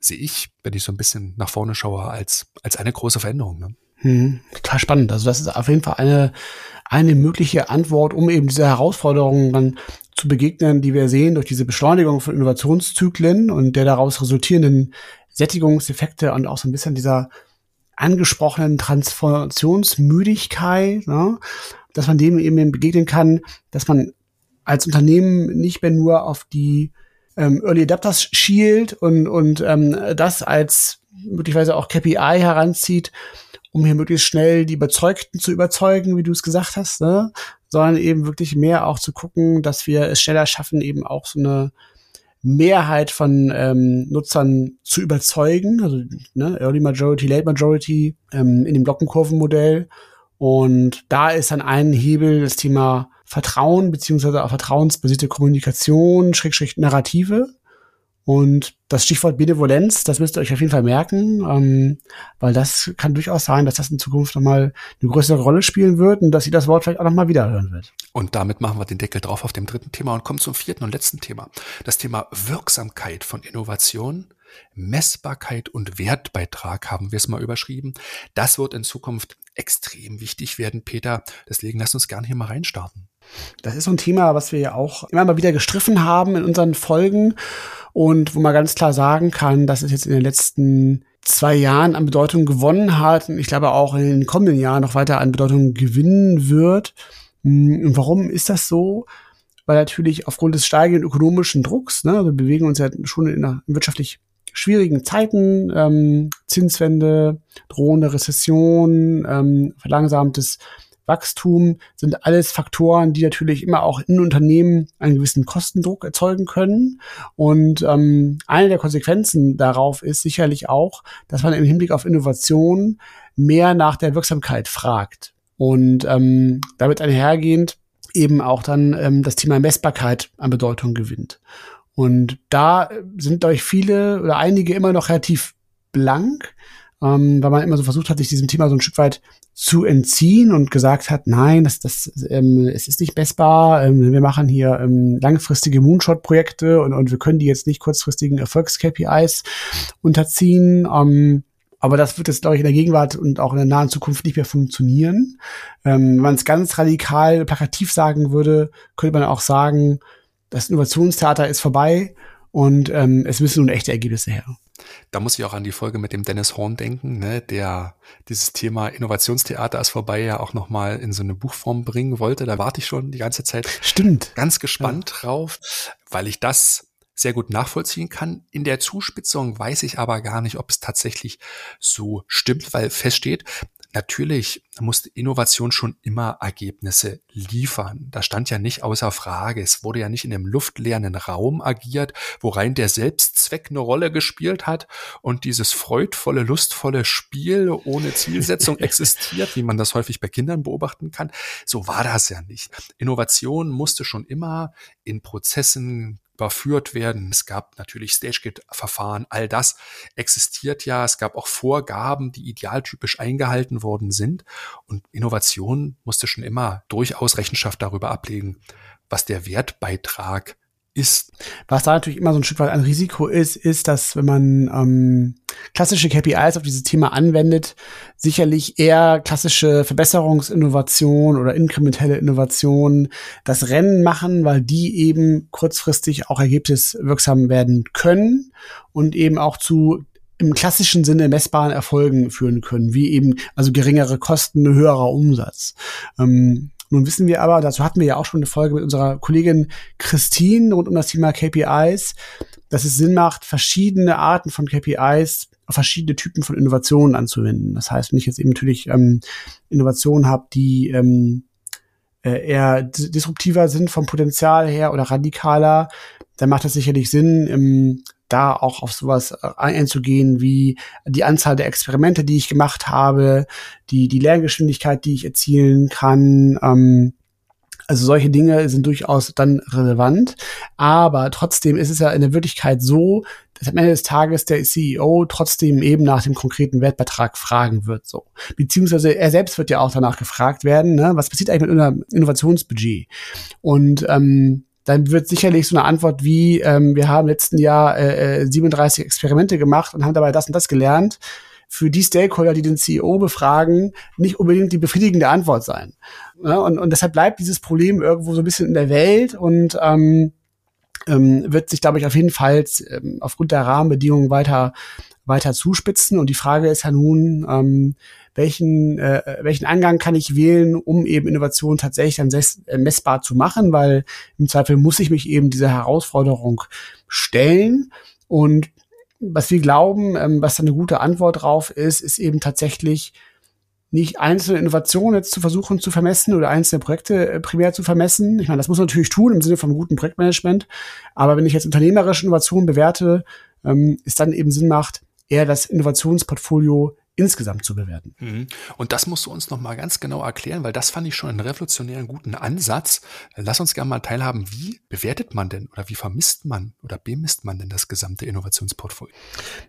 sehe ich, wenn ich so ein bisschen nach vorne schaue, als, als eine große Veränderung. Ne? Hm, total spannend. Also das ist auf jeden Fall eine, eine mögliche Antwort, um eben diese Herausforderungen dann zu begegnen, die wir sehen durch diese Beschleunigung von Innovationszyklen und der daraus resultierenden Sättigungseffekte und auch so ein bisschen dieser angesprochenen Transformationsmüdigkeit, ne? dass man dem eben begegnen kann, dass man als Unternehmen nicht mehr nur auf die ähm, Early Adapters schielt und, und ähm, das als möglicherweise auch KPI heranzieht, um hier möglichst schnell die Überzeugten zu überzeugen, wie du es gesagt hast, ne? sondern eben wirklich mehr auch zu gucken, dass wir es schneller schaffen, eben auch so eine Mehrheit von ähm, Nutzern zu überzeugen, also ne, Early Majority, Late Majority ähm, in dem Glockenkurvenmodell. Und da ist dann ein Hebel das Thema Vertrauen beziehungsweise auch vertrauensbasierte Kommunikation, Schrägstrich Narrative. Und das Stichwort Benevolenz, das müsst ihr euch auf jeden Fall merken, ähm, weil das kann durchaus sein, dass das in Zukunft nochmal eine größere Rolle spielen wird und dass sie das Wort vielleicht auch nochmal wiederhören wird. Und damit machen wir den Deckel drauf auf dem dritten Thema und kommen zum vierten und letzten Thema. Das Thema Wirksamkeit von Innovation, Messbarkeit und Wertbeitrag haben wir es mal überschrieben. Das wird in Zukunft extrem wichtig werden, Peter. Deswegen lasst uns gerne hier mal reinstarten. Das ist so ein Thema, was wir ja auch immer mal wieder gestriffen haben in unseren Folgen und wo man ganz klar sagen kann, dass es jetzt in den letzten zwei Jahren an Bedeutung gewonnen hat und ich glaube auch in den kommenden Jahren noch weiter an Bedeutung gewinnen wird. Hm, und warum ist das so? Weil natürlich aufgrund des steigenden ökonomischen Drucks, ne, wir bewegen uns ja schon in einer wirtschaftlich schwierigen Zeiten, ähm, Zinswende, drohende Rezession, ähm, verlangsamtes Wachstum sind alles Faktoren, die natürlich immer auch in Unternehmen einen gewissen Kostendruck erzeugen können. Und ähm, eine der Konsequenzen darauf ist sicherlich auch, dass man im Hinblick auf Innovation mehr nach der Wirksamkeit fragt. Und ähm, damit einhergehend eben auch dann ähm, das Thema Messbarkeit an Bedeutung gewinnt. Und da sind, glaube ich, viele oder einige immer noch relativ blank, ähm, weil man immer so versucht hat, sich diesem Thema so ein Stück weit zu entziehen und gesagt hat, nein, das, das, ähm, es ist nicht messbar, ähm, wir machen hier ähm, langfristige Moonshot-Projekte und, und wir können die jetzt nicht kurzfristigen Erfolgs-KPIs unterziehen. Ähm, aber das wird jetzt, glaube ich, in der Gegenwart und auch in der nahen Zukunft nicht mehr funktionieren. Ähm, wenn man es ganz radikal plakativ sagen würde, könnte man auch sagen, das Innovationstheater ist vorbei und ähm, es müssen nun echte Ergebnisse her. Da muss ich auch an die Folge mit dem Dennis Horn denken, ne, der dieses Thema Innovationstheater ist vorbei ja auch nochmal in so eine Buchform bringen wollte. Da warte ich schon die ganze Zeit. Stimmt. Ganz gespannt ja. drauf, weil ich das sehr gut nachvollziehen kann. In der Zuspitzung weiß ich aber gar nicht, ob es tatsächlich so stimmt, weil feststeht, Natürlich musste Innovation schon immer Ergebnisse liefern. Das stand ja nicht außer Frage. Es wurde ja nicht in einem luftleeren Raum agiert, wo rein der Selbstzweck eine Rolle gespielt hat und dieses freudvolle, lustvolle Spiel ohne Zielsetzung existiert, wie man das häufig bei Kindern beobachten kann. So war das ja nicht. Innovation musste schon immer in Prozessen überführt werden. Es gab natürlich Stage-Gate-Verfahren, all das existiert ja. Es gab auch Vorgaben, die idealtypisch eingehalten worden sind. Und Innovation musste schon immer durchaus Rechenschaft darüber ablegen, was der Wertbeitrag ist. Was da natürlich immer so ein Stück weit ein Risiko ist, ist, dass wenn man ähm, klassische KPIs auf dieses Thema anwendet, sicherlich eher klassische Verbesserungsinnovation oder inkrementelle Innovation das Rennen machen, weil die eben kurzfristig auch ergebniswirksam werden können und eben auch zu im klassischen Sinne messbaren Erfolgen führen können, wie eben also geringere Kosten, höherer Umsatz. Ähm, nun wissen wir aber, dazu hatten wir ja auch schon eine Folge mit unserer Kollegin Christine rund um das Thema KPIs, dass es Sinn macht, verschiedene Arten von KPIs auf verschiedene Typen von Innovationen anzuwenden. Das heißt, wenn ich jetzt eben natürlich ähm, Innovationen habe, die ähm, äh, eher disruptiver sind vom Potenzial her oder radikaler, dann macht es sicherlich Sinn, im da auch auf sowas äh, einzugehen wie die Anzahl der Experimente, die ich gemacht habe, die, die Lerngeschwindigkeit, die ich erzielen kann. Ähm, also solche Dinge sind durchaus dann relevant. Aber trotzdem ist es ja in der Wirklichkeit so, dass am Ende des Tages der CEO trotzdem eben nach dem konkreten Wertbeitrag fragen wird. So. Beziehungsweise er selbst wird ja auch danach gefragt werden, ne? was passiert eigentlich mit unserem Innovationsbudget? Und ähm, dann wird sicherlich so eine Antwort wie, ähm, wir haben letzten Jahr äh, 37 äh, Experimente gemacht und haben dabei das und das gelernt, für die Stakeholder, die den CEO befragen, nicht unbedingt die befriedigende Antwort sein. Ja, und, und deshalb bleibt dieses Problem irgendwo so ein bisschen in der Welt und ähm, ähm, wird sich, glaube ich, auf jeden Fall ähm, aufgrund der Rahmenbedingungen weiter weiter zuspitzen. Und die Frage ist ja nun, ähm, welchen, äh, welchen Angang kann ich wählen, um eben Innovation tatsächlich dann äh, messbar zu machen, weil im Zweifel muss ich mich eben dieser Herausforderung stellen. Und was wir glauben, ähm, was da eine gute Antwort drauf ist, ist eben tatsächlich nicht einzelne Innovationen jetzt zu versuchen zu vermessen oder einzelne Projekte äh, primär zu vermessen. Ich meine, das muss man natürlich tun im Sinne von gutem Projektmanagement. Aber wenn ich jetzt unternehmerische Innovationen bewerte, ähm, ist dann eben Sinn macht, eher das Innovationsportfolio insgesamt zu bewerten. Mhm. Und das musst du uns noch mal ganz genau erklären, weil das fand ich schon einen revolutionären guten Ansatz. Lass uns gerne mal teilhaben, wie bewertet man denn oder wie vermisst man oder bemisst man denn das gesamte Innovationsportfolio?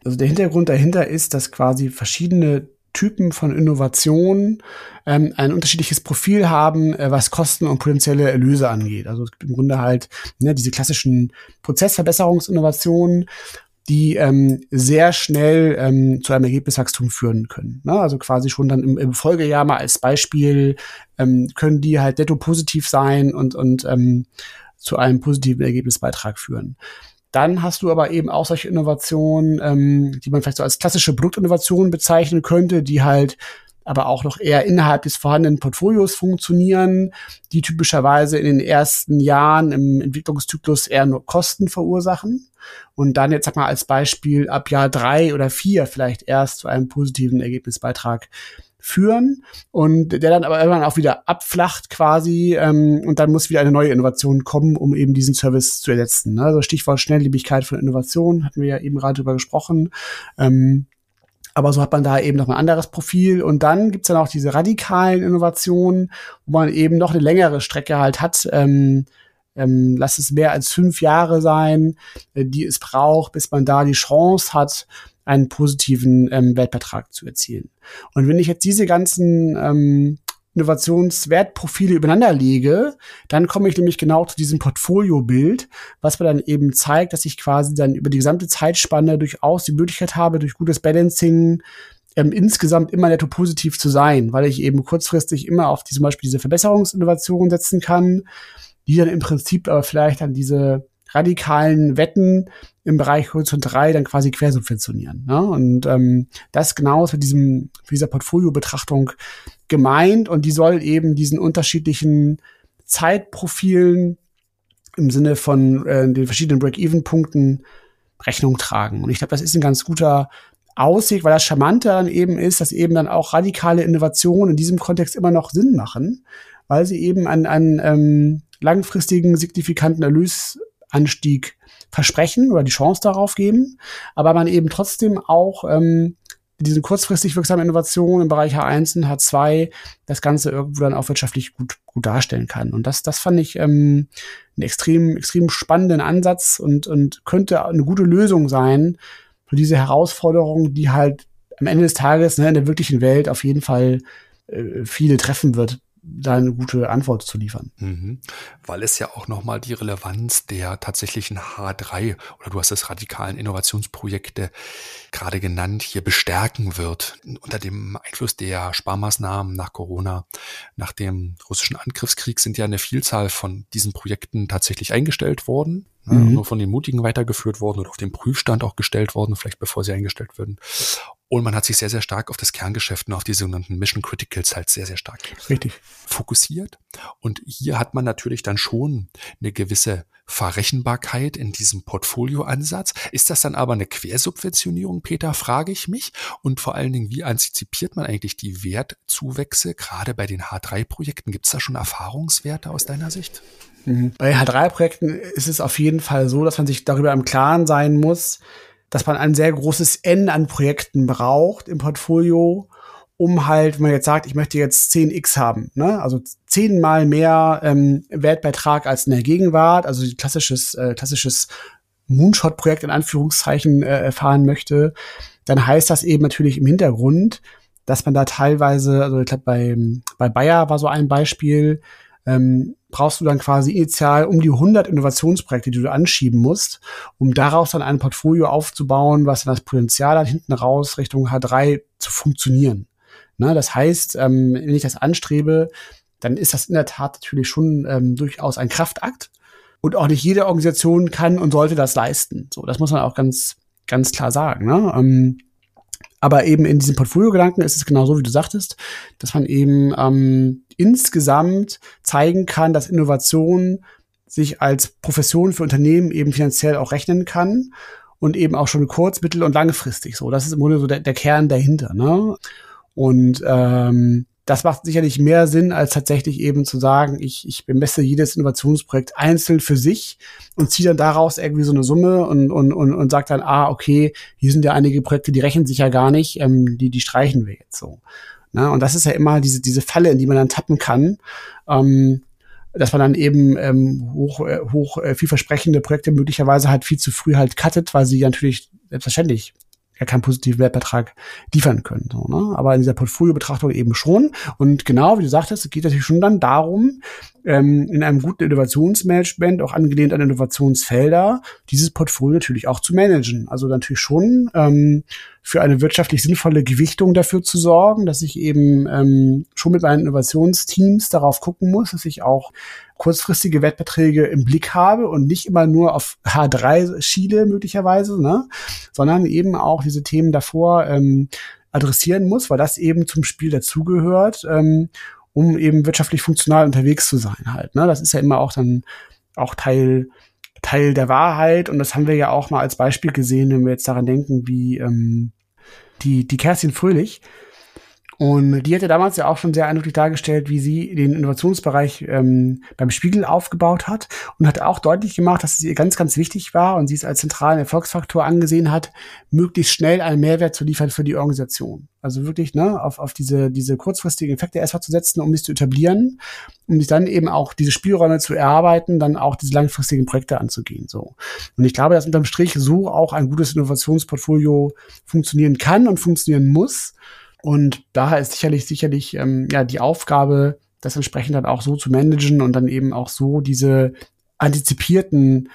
Also der Hintergrund dahinter ist, dass quasi verschiedene Typen von Innovationen ähm, ein unterschiedliches Profil haben, äh, was Kosten und potenzielle Erlöse angeht. Also es gibt im Grunde halt ne, diese klassischen Prozessverbesserungsinnovationen die ähm, sehr schnell ähm, zu einem Ergebniswachstum führen können. Ne? Also quasi schon dann im, im Folgejahr mal als Beispiel ähm, können die halt netto positiv sein und, und ähm, zu einem positiven Ergebnisbeitrag führen. Dann hast du aber eben auch solche Innovationen, ähm, die man vielleicht so als klassische Produktinnovation bezeichnen könnte, die halt aber auch noch eher innerhalb des vorhandenen Portfolios funktionieren, die typischerweise in den ersten Jahren im Entwicklungszyklus eher nur Kosten verursachen. Und dann jetzt sag mal als Beispiel ab Jahr drei oder vier vielleicht erst zu einem positiven Ergebnisbeitrag führen und der dann aber irgendwann auch wieder abflacht quasi ähm, und dann muss wieder eine neue Innovation kommen, um eben diesen Service zu ersetzen. Ne? Also Stichwort Schnelllebigkeit von Innovation hatten wir ja eben gerade drüber gesprochen. Ähm, aber so hat man da eben noch ein anderes Profil. Und dann gibt's dann auch diese radikalen Innovationen, wo man eben noch eine längere Strecke halt hat. Ähm, ähm, lass es mehr als fünf Jahre sein, äh, die es braucht, bis man da die Chance hat, einen positiven ähm, Wertbetrag zu erzielen. Und wenn ich jetzt diese ganzen ähm, Innovationswertprofile übereinander lege, dann komme ich nämlich genau zu diesem Portfoliobild, was mir dann eben zeigt, dass ich quasi dann über die gesamte Zeitspanne durchaus die Möglichkeit habe, durch gutes Balancing ähm, insgesamt immer netto positiv zu sein, weil ich eben kurzfristig immer auf die, zum Beispiel diese Verbesserungsinnovation setzen kann, die dann im Prinzip aber vielleicht dann diese radikalen Wetten im Bereich Horizont 3 dann quasi quersubventionieren. Ne? Und ähm, das genau ist mit diesem, mit dieser Portfolio-Betrachtung gemeint und die soll eben diesen unterschiedlichen Zeitprofilen im Sinne von äh, den verschiedenen Break-Even-Punkten Rechnung tragen. Und ich glaube, das ist ein ganz guter Ausweg, weil das Charmante dann eben ist, dass eben dann auch radikale Innovationen in diesem Kontext immer noch Sinn machen, weil sie eben an, an ähm, langfristigen, signifikanten Erlösanstieg versprechen oder die Chance darauf geben, aber man eben trotzdem auch ähm, diese kurzfristig wirksame Innovation im Bereich H1 und H2 das Ganze irgendwo dann auch wirtschaftlich gut, gut darstellen kann. Und das, das fand ich ähm, einen extrem, extrem spannenden Ansatz und, und könnte eine gute Lösung sein für diese Herausforderung, die halt am Ende des Tages ne, in der wirklichen Welt auf jeden Fall äh, viele treffen wird, da eine gute Antwort zu liefern. Mhm. Weil es ja auch nochmal die Relevanz der tatsächlichen H3 oder du hast es radikalen Innovationsprojekte gerade genannt, hier bestärken wird. Unter dem Einfluss der Sparmaßnahmen nach Corona, nach dem russischen Angriffskrieg sind ja eine Vielzahl von diesen Projekten tatsächlich eingestellt worden. Ne, mhm. nur von den Mutigen weitergeführt worden oder auf den Prüfstand auch gestellt worden, vielleicht bevor sie eingestellt würden. Und man hat sich sehr, sehr stark auf das Kerngeschäft und auf die sogenannten Mission Criticals halt sehr, sehr stark Richtig. fokussiert. Und hier hat man natürlich dann schon eine gewisse Verrechenbarkeit in diesem Portfolioansatz. Ist das dann aber eine Quersubventionierung, Peter, frage ich mich. Und vor allen Dingen, wie antizipiert man eigentlich die Wertzuwächse, gerade bei den H3-Projekten? Gibt es da schon Erfahrungswerte aus deiner Sicht? Mhm. Bei H3-Projekten ist es auf jeden Fall so, dass man sich darüber im Klaren sein muss, dass man ein sehr großes N an Projekten braucht im Portfolio, um halt, wenn man jetzt sagt, ich möchte jetzt 10x haben, ne? also zehnmal mehr ähm, Wertbeitrag als in der Gegenwart, also klassisches, äh, klassisches Moonshot-Projekt in Anführungszeichen äh, erfahren möchte, dann heißt das eben natürlich im Hintergrund, dass man da teilweise, also ich glaube bei, bei Bayer war so ein Beispiel, ähm, brauchst du dann quasi initial um die 100 Innovationsprojekte, die du anschieben musst, um daraus dann ein Portfolio aufzubauen, was dann das Potenzial hat, hinten raus Richtung H3 zu funktionieren. Ne, das heißt, ähm, wenn ich das anstrebe, dann ist das in der Tat natürlich schon ähm, durchaus ein Kraftakt. Und auch nicht jede Organisation kann und sollte das leisten. So, das muss man auch ganz, ganz klar sagen. Ne? Ähm, aber eben in diesem Portfolio-Gedanken ist es genau so, wie du sagtest, dass man eben ähm, insgesamt zeigen kann, dass Innovation sich als Profession für Unternehmen eben finanziell auch rechnen kann und eben auch schon kurz-, mittel- und langfristig so. Das ist im Grunde so der, der Kern dahinter. Ne? Und ähm, das macht sicherlich mehr Sinn, als tatsächlich eben zu sagen, ich, ich bemesse jedes Innovationsprojekt einzeln für sich und ziehe dann daraus irgendwie so eine Summe und, und, und, und sage dann, ah, okay, hier sind ja einige Projekte, die rechnen sich ja gar nicht, ähm, die, die streichen wir jetzt so. Na, und das ist ja immer diese, diese Falle, in die man dann tappen kann. Ähm, dass man dann eben ähm, hoch, äh, hoch äh, vielversprechende Projekte möglicherweise halt viel zu früh halt cuttet, weil sie natürlich selbstverständlich ja keinen positiven Wertbetrag liefern können. So, ne? Aber in dieser Portfolio-Betrachtung eben schon. Und genau, wie du sagtest, es geht natürlich schon dann darum, ähm, in einem guten Innovationsmanagement, auch angelehnt an Innovationsfelder, dieses Portfolio natürlich auch zu managen. Also natürlich schon ähm, für eine wirtschaftlich sinnvolle Gewichtung dafür zu sorgen, dass ich eben ähm, schon mit meinen Innovationsteams darauf gucken muss, dass ich auch kurzfristige Wettbeträge im Blick habe und nicht immer nur auf H3 schiele möglicherweise, ne? sondern eben auch diese Themen davor ähm, adressieren muss, weil das eben zum Spiel dazugehört, ähm, um eben wirtschaftlich funktional unterwegs zu sein halt. Ne? Das ist ja immer auch dann auch Teil Teil der Wahrheit und das haben wir ja auch mal als Beispiel gesehen, wenn wir jetzt daran denken, wie ähm, die die Kerstin Fröhlich und die hat ja damals ja auch schon sehr eindrücklich dargestellt, wie sie den Innovationsbereich ähm, beim Spiegel aufgebaut hat und hat auch deutlich gemacht, dass es ihr ganz, ganz wichtig war und sie es als zentralen Erfolgsfaktor angesehen hat, möglichst schnell einen Mehrwert zu liefern für die Organisation. Also wirklich ne, auf, auf diese, diese kurzfristigen Effekte erstmal zu setzen, um sich zu etablieren, um sich dann eben auch diese Spielräume zu erarbeiten, dann auch diese langfristigen Projekte anzugehen. So. Und ich glaube, dass unterm Strich so auch ein gutes Innovationsportfolio funktionieren kann und funktionieren muss. Und daher ist sicherlich, sicherlich ähm, ja die Aufgabe, das entsprechend dann auch so zu managen und dann eben auch so diese antizipierten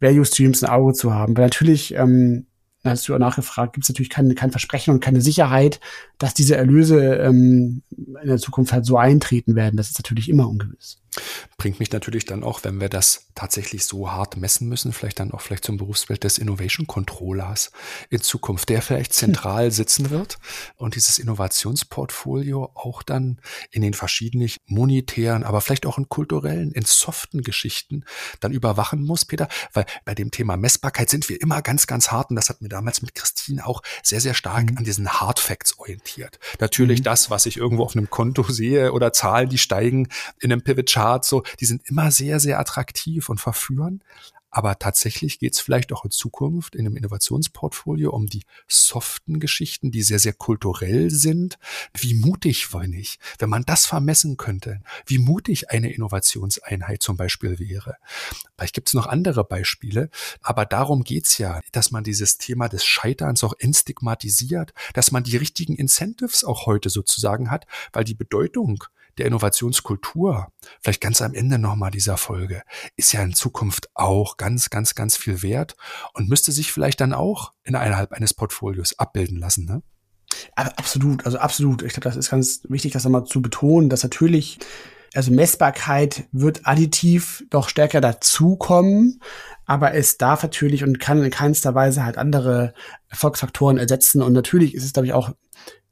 Value Streams ein Auge zu haben. Weil natürlich, ähm, hast du ja nachgefragt, gibt es natürlich keine, kein Versprechen und keine Sicherheit, dass diese Erlöse ähm, in der Zukunft halt so eintreten werden. Das ist natürlich immer ungewiss. Bringt mich natürlich dann auch, wenn wir das tatsächlich so hart messen müssen, vielleicht dann auch vielleicht zum Berufsbild des Innovation Controllers in Zukunft, der vielleicht zentral sitzen wird und dieses Innovationsportfolio auch dann in den verschiedenen monetären, aber vielleicht auch in kulturellen, in soften Geschichten dann überwachen muss, Peter, weil bei dem Thema Messbarkeit sind wir immer ganz, ganz hart und das hat mir damals mit Christine auch sehr, sehr stark mhm. an diesen Hard Facts orientiert. Natürlich mhm. das, was ich irgendwo auf einem Konto sehe oder Zahlen, die steigen in einem Pivot Chart Charts so, die sind immer sehr, sehr attraktiv und verführen. Aber tatsächlich geht es vielleicht auch in Zukunft in einem Innovationsportfolio um die soften Geschichten, die sehr, sehr kulturell sind. Wie mutig war ich, wenn man das vermessen könnte, wie mutig eine Innovationseinheit zum Beispiel wäre. Vielleicht gibt es noch andere Beispiele, aber darum geht's ja, dass man dieses Thema des Scheiterns auch entstigmatisiert, dass man die richtigen Incentives auch heute sozusagen hat, weil die Bedeutung der Innovationskultur, vielleicht ganz am Ende nochmal dieser Folge, ist ja in Zukunft auch ganz, ganz, ganz viel wert und müsste sich vielleicht dann auch innerhalb eines Portfolios abbilden lassen. Ne? Absolut, also absolut. Ich glaube, das ist ganz wichtig, das nochmal zu betonen, dass natürlich, also Messbarkeit wird additiv doch stärker dazukommen, aber es darf natürlich und kann in keinster Weise halt andere Erfolgsfaktoren ersetzen. Und natürlich ist es, glaube ich, auch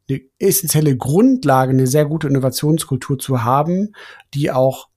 eine essentielle Grundlage, eine sehr gute Innovationskultur zu haben, die auch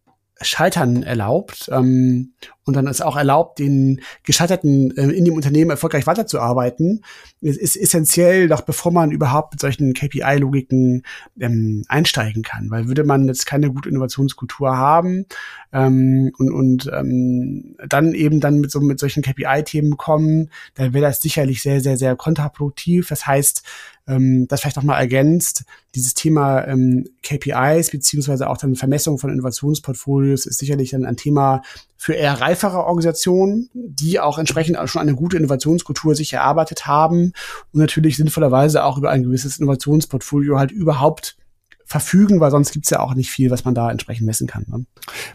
Scheitern erlaubt ähm, und dann ist auch erlaubt, den Gescheiterten äh, in dem Unternehmen erfolgreich weiterzuarbeiten. Es ist essentiell, doch bevor man überhaupt mit solchen KPI-Logiken ähm, einsteigen kann, weil würde man jetzt keine gute Innovationskultur haben ähm, und, und ähm, dann eben dann mit so mit solchen KPI-Themen kommen, dann wäre das sicherlich sehr sehr sehr kontraproduktiv. Das heißt, ähm, das vielleicht noch mal ergänzt, dieses Thema ähm, KPIs beziehungsweise auch dann Vermessung von Innovationsportfolios ist sicherlich dann ein Thema für eher reifere Organisationen, die auch entsprechend schon eine gute Innovationskultur sich erarbeitet haben und natürlich sinnvollerweise auch über ein gewisses Innovationsportfolio halt überhaupt verfügen, weil sonst gibt's ja auch nicht viel, was man da entsprechend messen kann. Ne?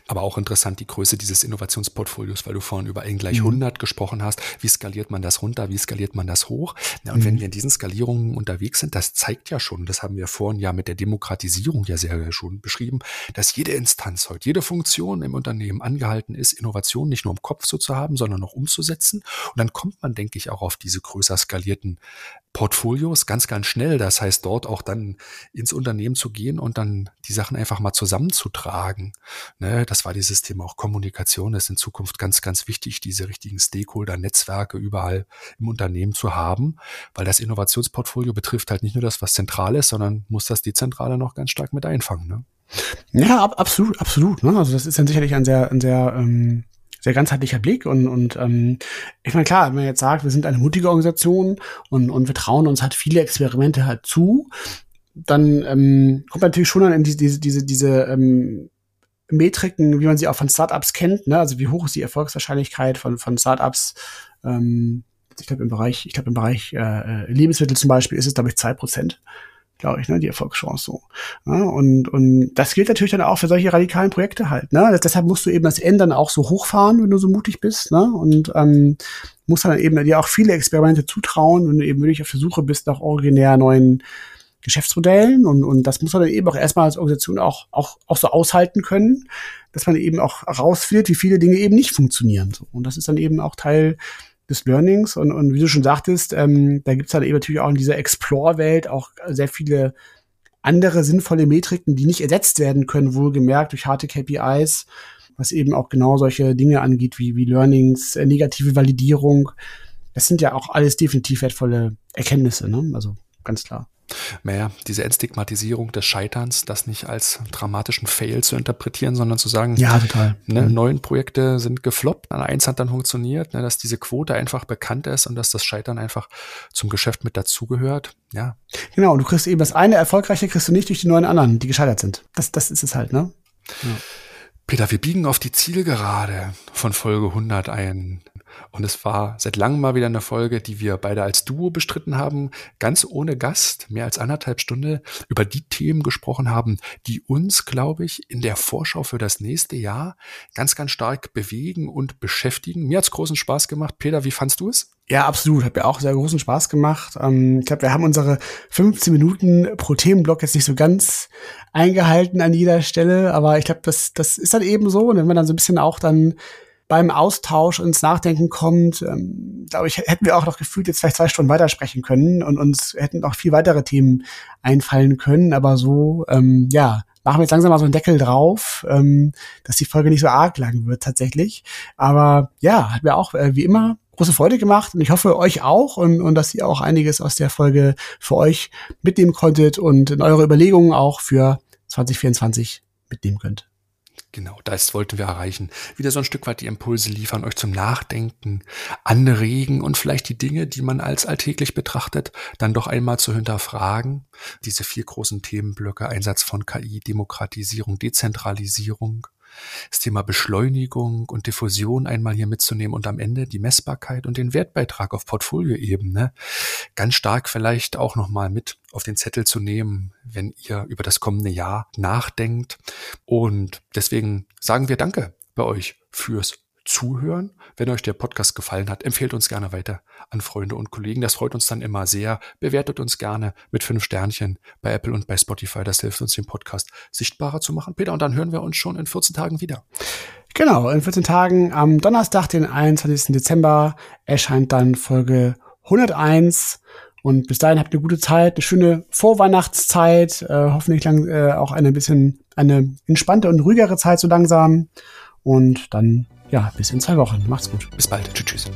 Aber auch interessant die Größe dieses Innovationsportfolios, weil du vorhin über N gleich mhm. 100 gesprochen hast. Wie skaliert man das runter? Wie skaliert man das hoch? Ja, und mhm. wenn wir in diesen Skalierungen unterwegs sind, das zeigt ja schon, das haben wir vorhin ja mit der Demokratisierung ja sehr schon beschrieben, dass jede Instanz heute, jede Funktion im Unternehmen angehalten ist, Innovation nicht nur im Kopf so zu haben, sondern auch umzusetzen. Und dann kommt man, denke ich, auch auf diese größer skalierten Portfolios ganz, ganz schnell. Das heißt, dort auch dann ins Unternehmen zu gehen und dann die Sachen einfach mal zusammenzutragen. Ne, das war dieses Thema auch Kommunikation. Das ist in Zukunft ganz, ganz wichtig, diese richtigen Stakeholder-Netzwerke überall im Unternehmen zu haben, weil das Innovationsportfolio betrifft halt nicht nur das, was zentral ist, sondern muss das Dezentrale noch ganz stark mit einfangen. Ne? Ja, ab, absolut, absolut. Ne? Also das ist dann sicherlich ein sehr, ein sehr ähm sehr ganzheitlicher Blick und, und ähm, ich meine, klar, wenn man jetzt sagt, wir sind eine mutige Organisation und, und wir trauen uns halt viele Experimente halt zu, dann ähm, kommt natürlich schon dann in diese, diese, diese, diese ähm, Metriken, wie man sie auch von Startups kennt, ne? also wie hoch ist die Erfolgswahrscheinlichkeit von, von Startups, ähm, ich glaube im Bereich, ich glaube im Bereich äh, äh, Lebensmittel zum Beispiel ist es, glaube ich, zwei Prozent glaube ich, ne, die Erfolgschance so. Ja, und, und das gilt natürlich dann auch für solche radikalen Projekte halt. Ne? Das, deshalb musst du eben das N dann auch so hochfahren, wenn du so mutig bist. Ne? Und ähm, musst dann eben dir auch viele Experimente zutrauen, wenn du eben wirklich auf der Suche bist nach originär neuen Geschäftsmodellen. Und, und das muss man dann eben auch erstmal als Organisation auch, auch, auch so aushalten können, dass man eben auch rausfindet, wie viele Dinge eben nicht funktionieren. So. Und das ist dann eben auch Teil des Learnings. Und, und wie du schon sagtest, ähm, da gibt's halt eben natürlich auch in dieser Explore-Welt auch sehr viele andere sinnvolle Metriken, die nicht ersetzt werden können, wohlgemerkt durch harte KPIs, was eben auch genau solche Dinge angeht, wie, wie Learnings, äh, negative Validierung. Das sind ja auch alles definitiv wertvolle Erkenntnisse, ne? Also ganz klar. Naja, diese Entstigmatisierung des Scheiterns, das nicht als dramatischen Fail zu interpretieren, sondern zu sagen, ja, total. Ne, mhm. neun Projekte sind gefloppt, eins hat dann funktioniert, ne, dass diese Quote einfach bekannt ist und dass das Scheitern einfach zum Geschäft mit dazugehört. Ja. Genau, und du kriegst eben das eine erfolgreiche kriegst du nicht durch die neun anderen, die gescheitert sind. Das, das ist es halt, ne? Ja. Peter, wir biegen auf die Zielgerade von Folge 100 ein. Und es war seit langem mal wieder eine Folge, die wir beide als Duo bestritten haben, ganz ohne Gast, mehr als anderthalb Stunde über die Themen gesprochen haben, die uns, glaube ich, in der Vorschau für das nächste Jahr ganz, ganz stark bewegen und beschäftigen. Mir hat's großen Spaß gemacht. Peter, wie fandst du es? Ja, absolut. Hat mir auch sehr großen Spaß gemacht. Ähm, ich glaube, wir haben unsere 15 Minuten pro Themenblock jetzt nicht so ganz eingehalten an jeder Stelle, aber ich glaube, das, das ist dann eben so. Und wenn man dann so ein bisschen auch dann beim Austausch ins Nachdenken kommt, ähm, glaube ich, hätten wir auch noch gefühlt jetzt vielleicht zwei Stunden weitersprechen können und uns hätten auch viel weitere Themen einfallen können. Aber so, ähm, ja, machen wir jetzt langsam mal so einen Deckel drauf, ähm, dass die Folge nicht so arg lang wird tatsächlich. Aber ja, hat mir auch äh, wie immer große Freude gemacht und ich hoffe euch auch und, und dass ihr auch einiges aus der Folge für euch mitnehmen konntet und in eure Überlegungen auch für 2024 mitnehmen könnt. Genau, das wollten wir erreichen. Wieder so ein Stück weit die Impulse liefern, euch zum Nachdenken, anregen und vielleicht die Dinge, die man als alltäglich betrachtet, dann doch einmal zu hinterfragen. Diese vier großen Themenblöcke, Einsatz von KI, Demokratisierung, Dezentralisierung, das Thema Beschleunigung und Diffusion einmal hier mitzunehmen und am Ende die Messbarkeit und den Wertbeitrag auf Portfolioebene ganz stark vielleicht auch nochmal mit auf den Zettel zu nehmen, wenn ihr über das kommende Jahr nachdenkt. Und deswegen sagen wir Danke bei euch fürs Zuhören. Wenn euch der Podcast gefallen hat, empfehlt uns gerne weiter an Freunde und Kollegen. Das freut uns dann immer sehr. Bewertet uns gerne mit fünf Sternchen bei Apple und bei Spotify. Das hilft uns, den Podcast sichtbarer zu machen. Peter, und dann hören wir uns schon in 14 Tagen wieder. Genau, in 14 Tagen am Donnerstag, den 21. Dezember, erscheint dann Folge 101. Und bis dahin habt eine gute Zeit, eine schöne Vorweihnachtszeit, äh, hoffentlich lang, äh, auch eine bisschen eine entspannte und ruhigere Zeit so langsam. Und dann ja, bis in zwei Wochen. Macht's gut. Bis bald. Tschüss. tschüss.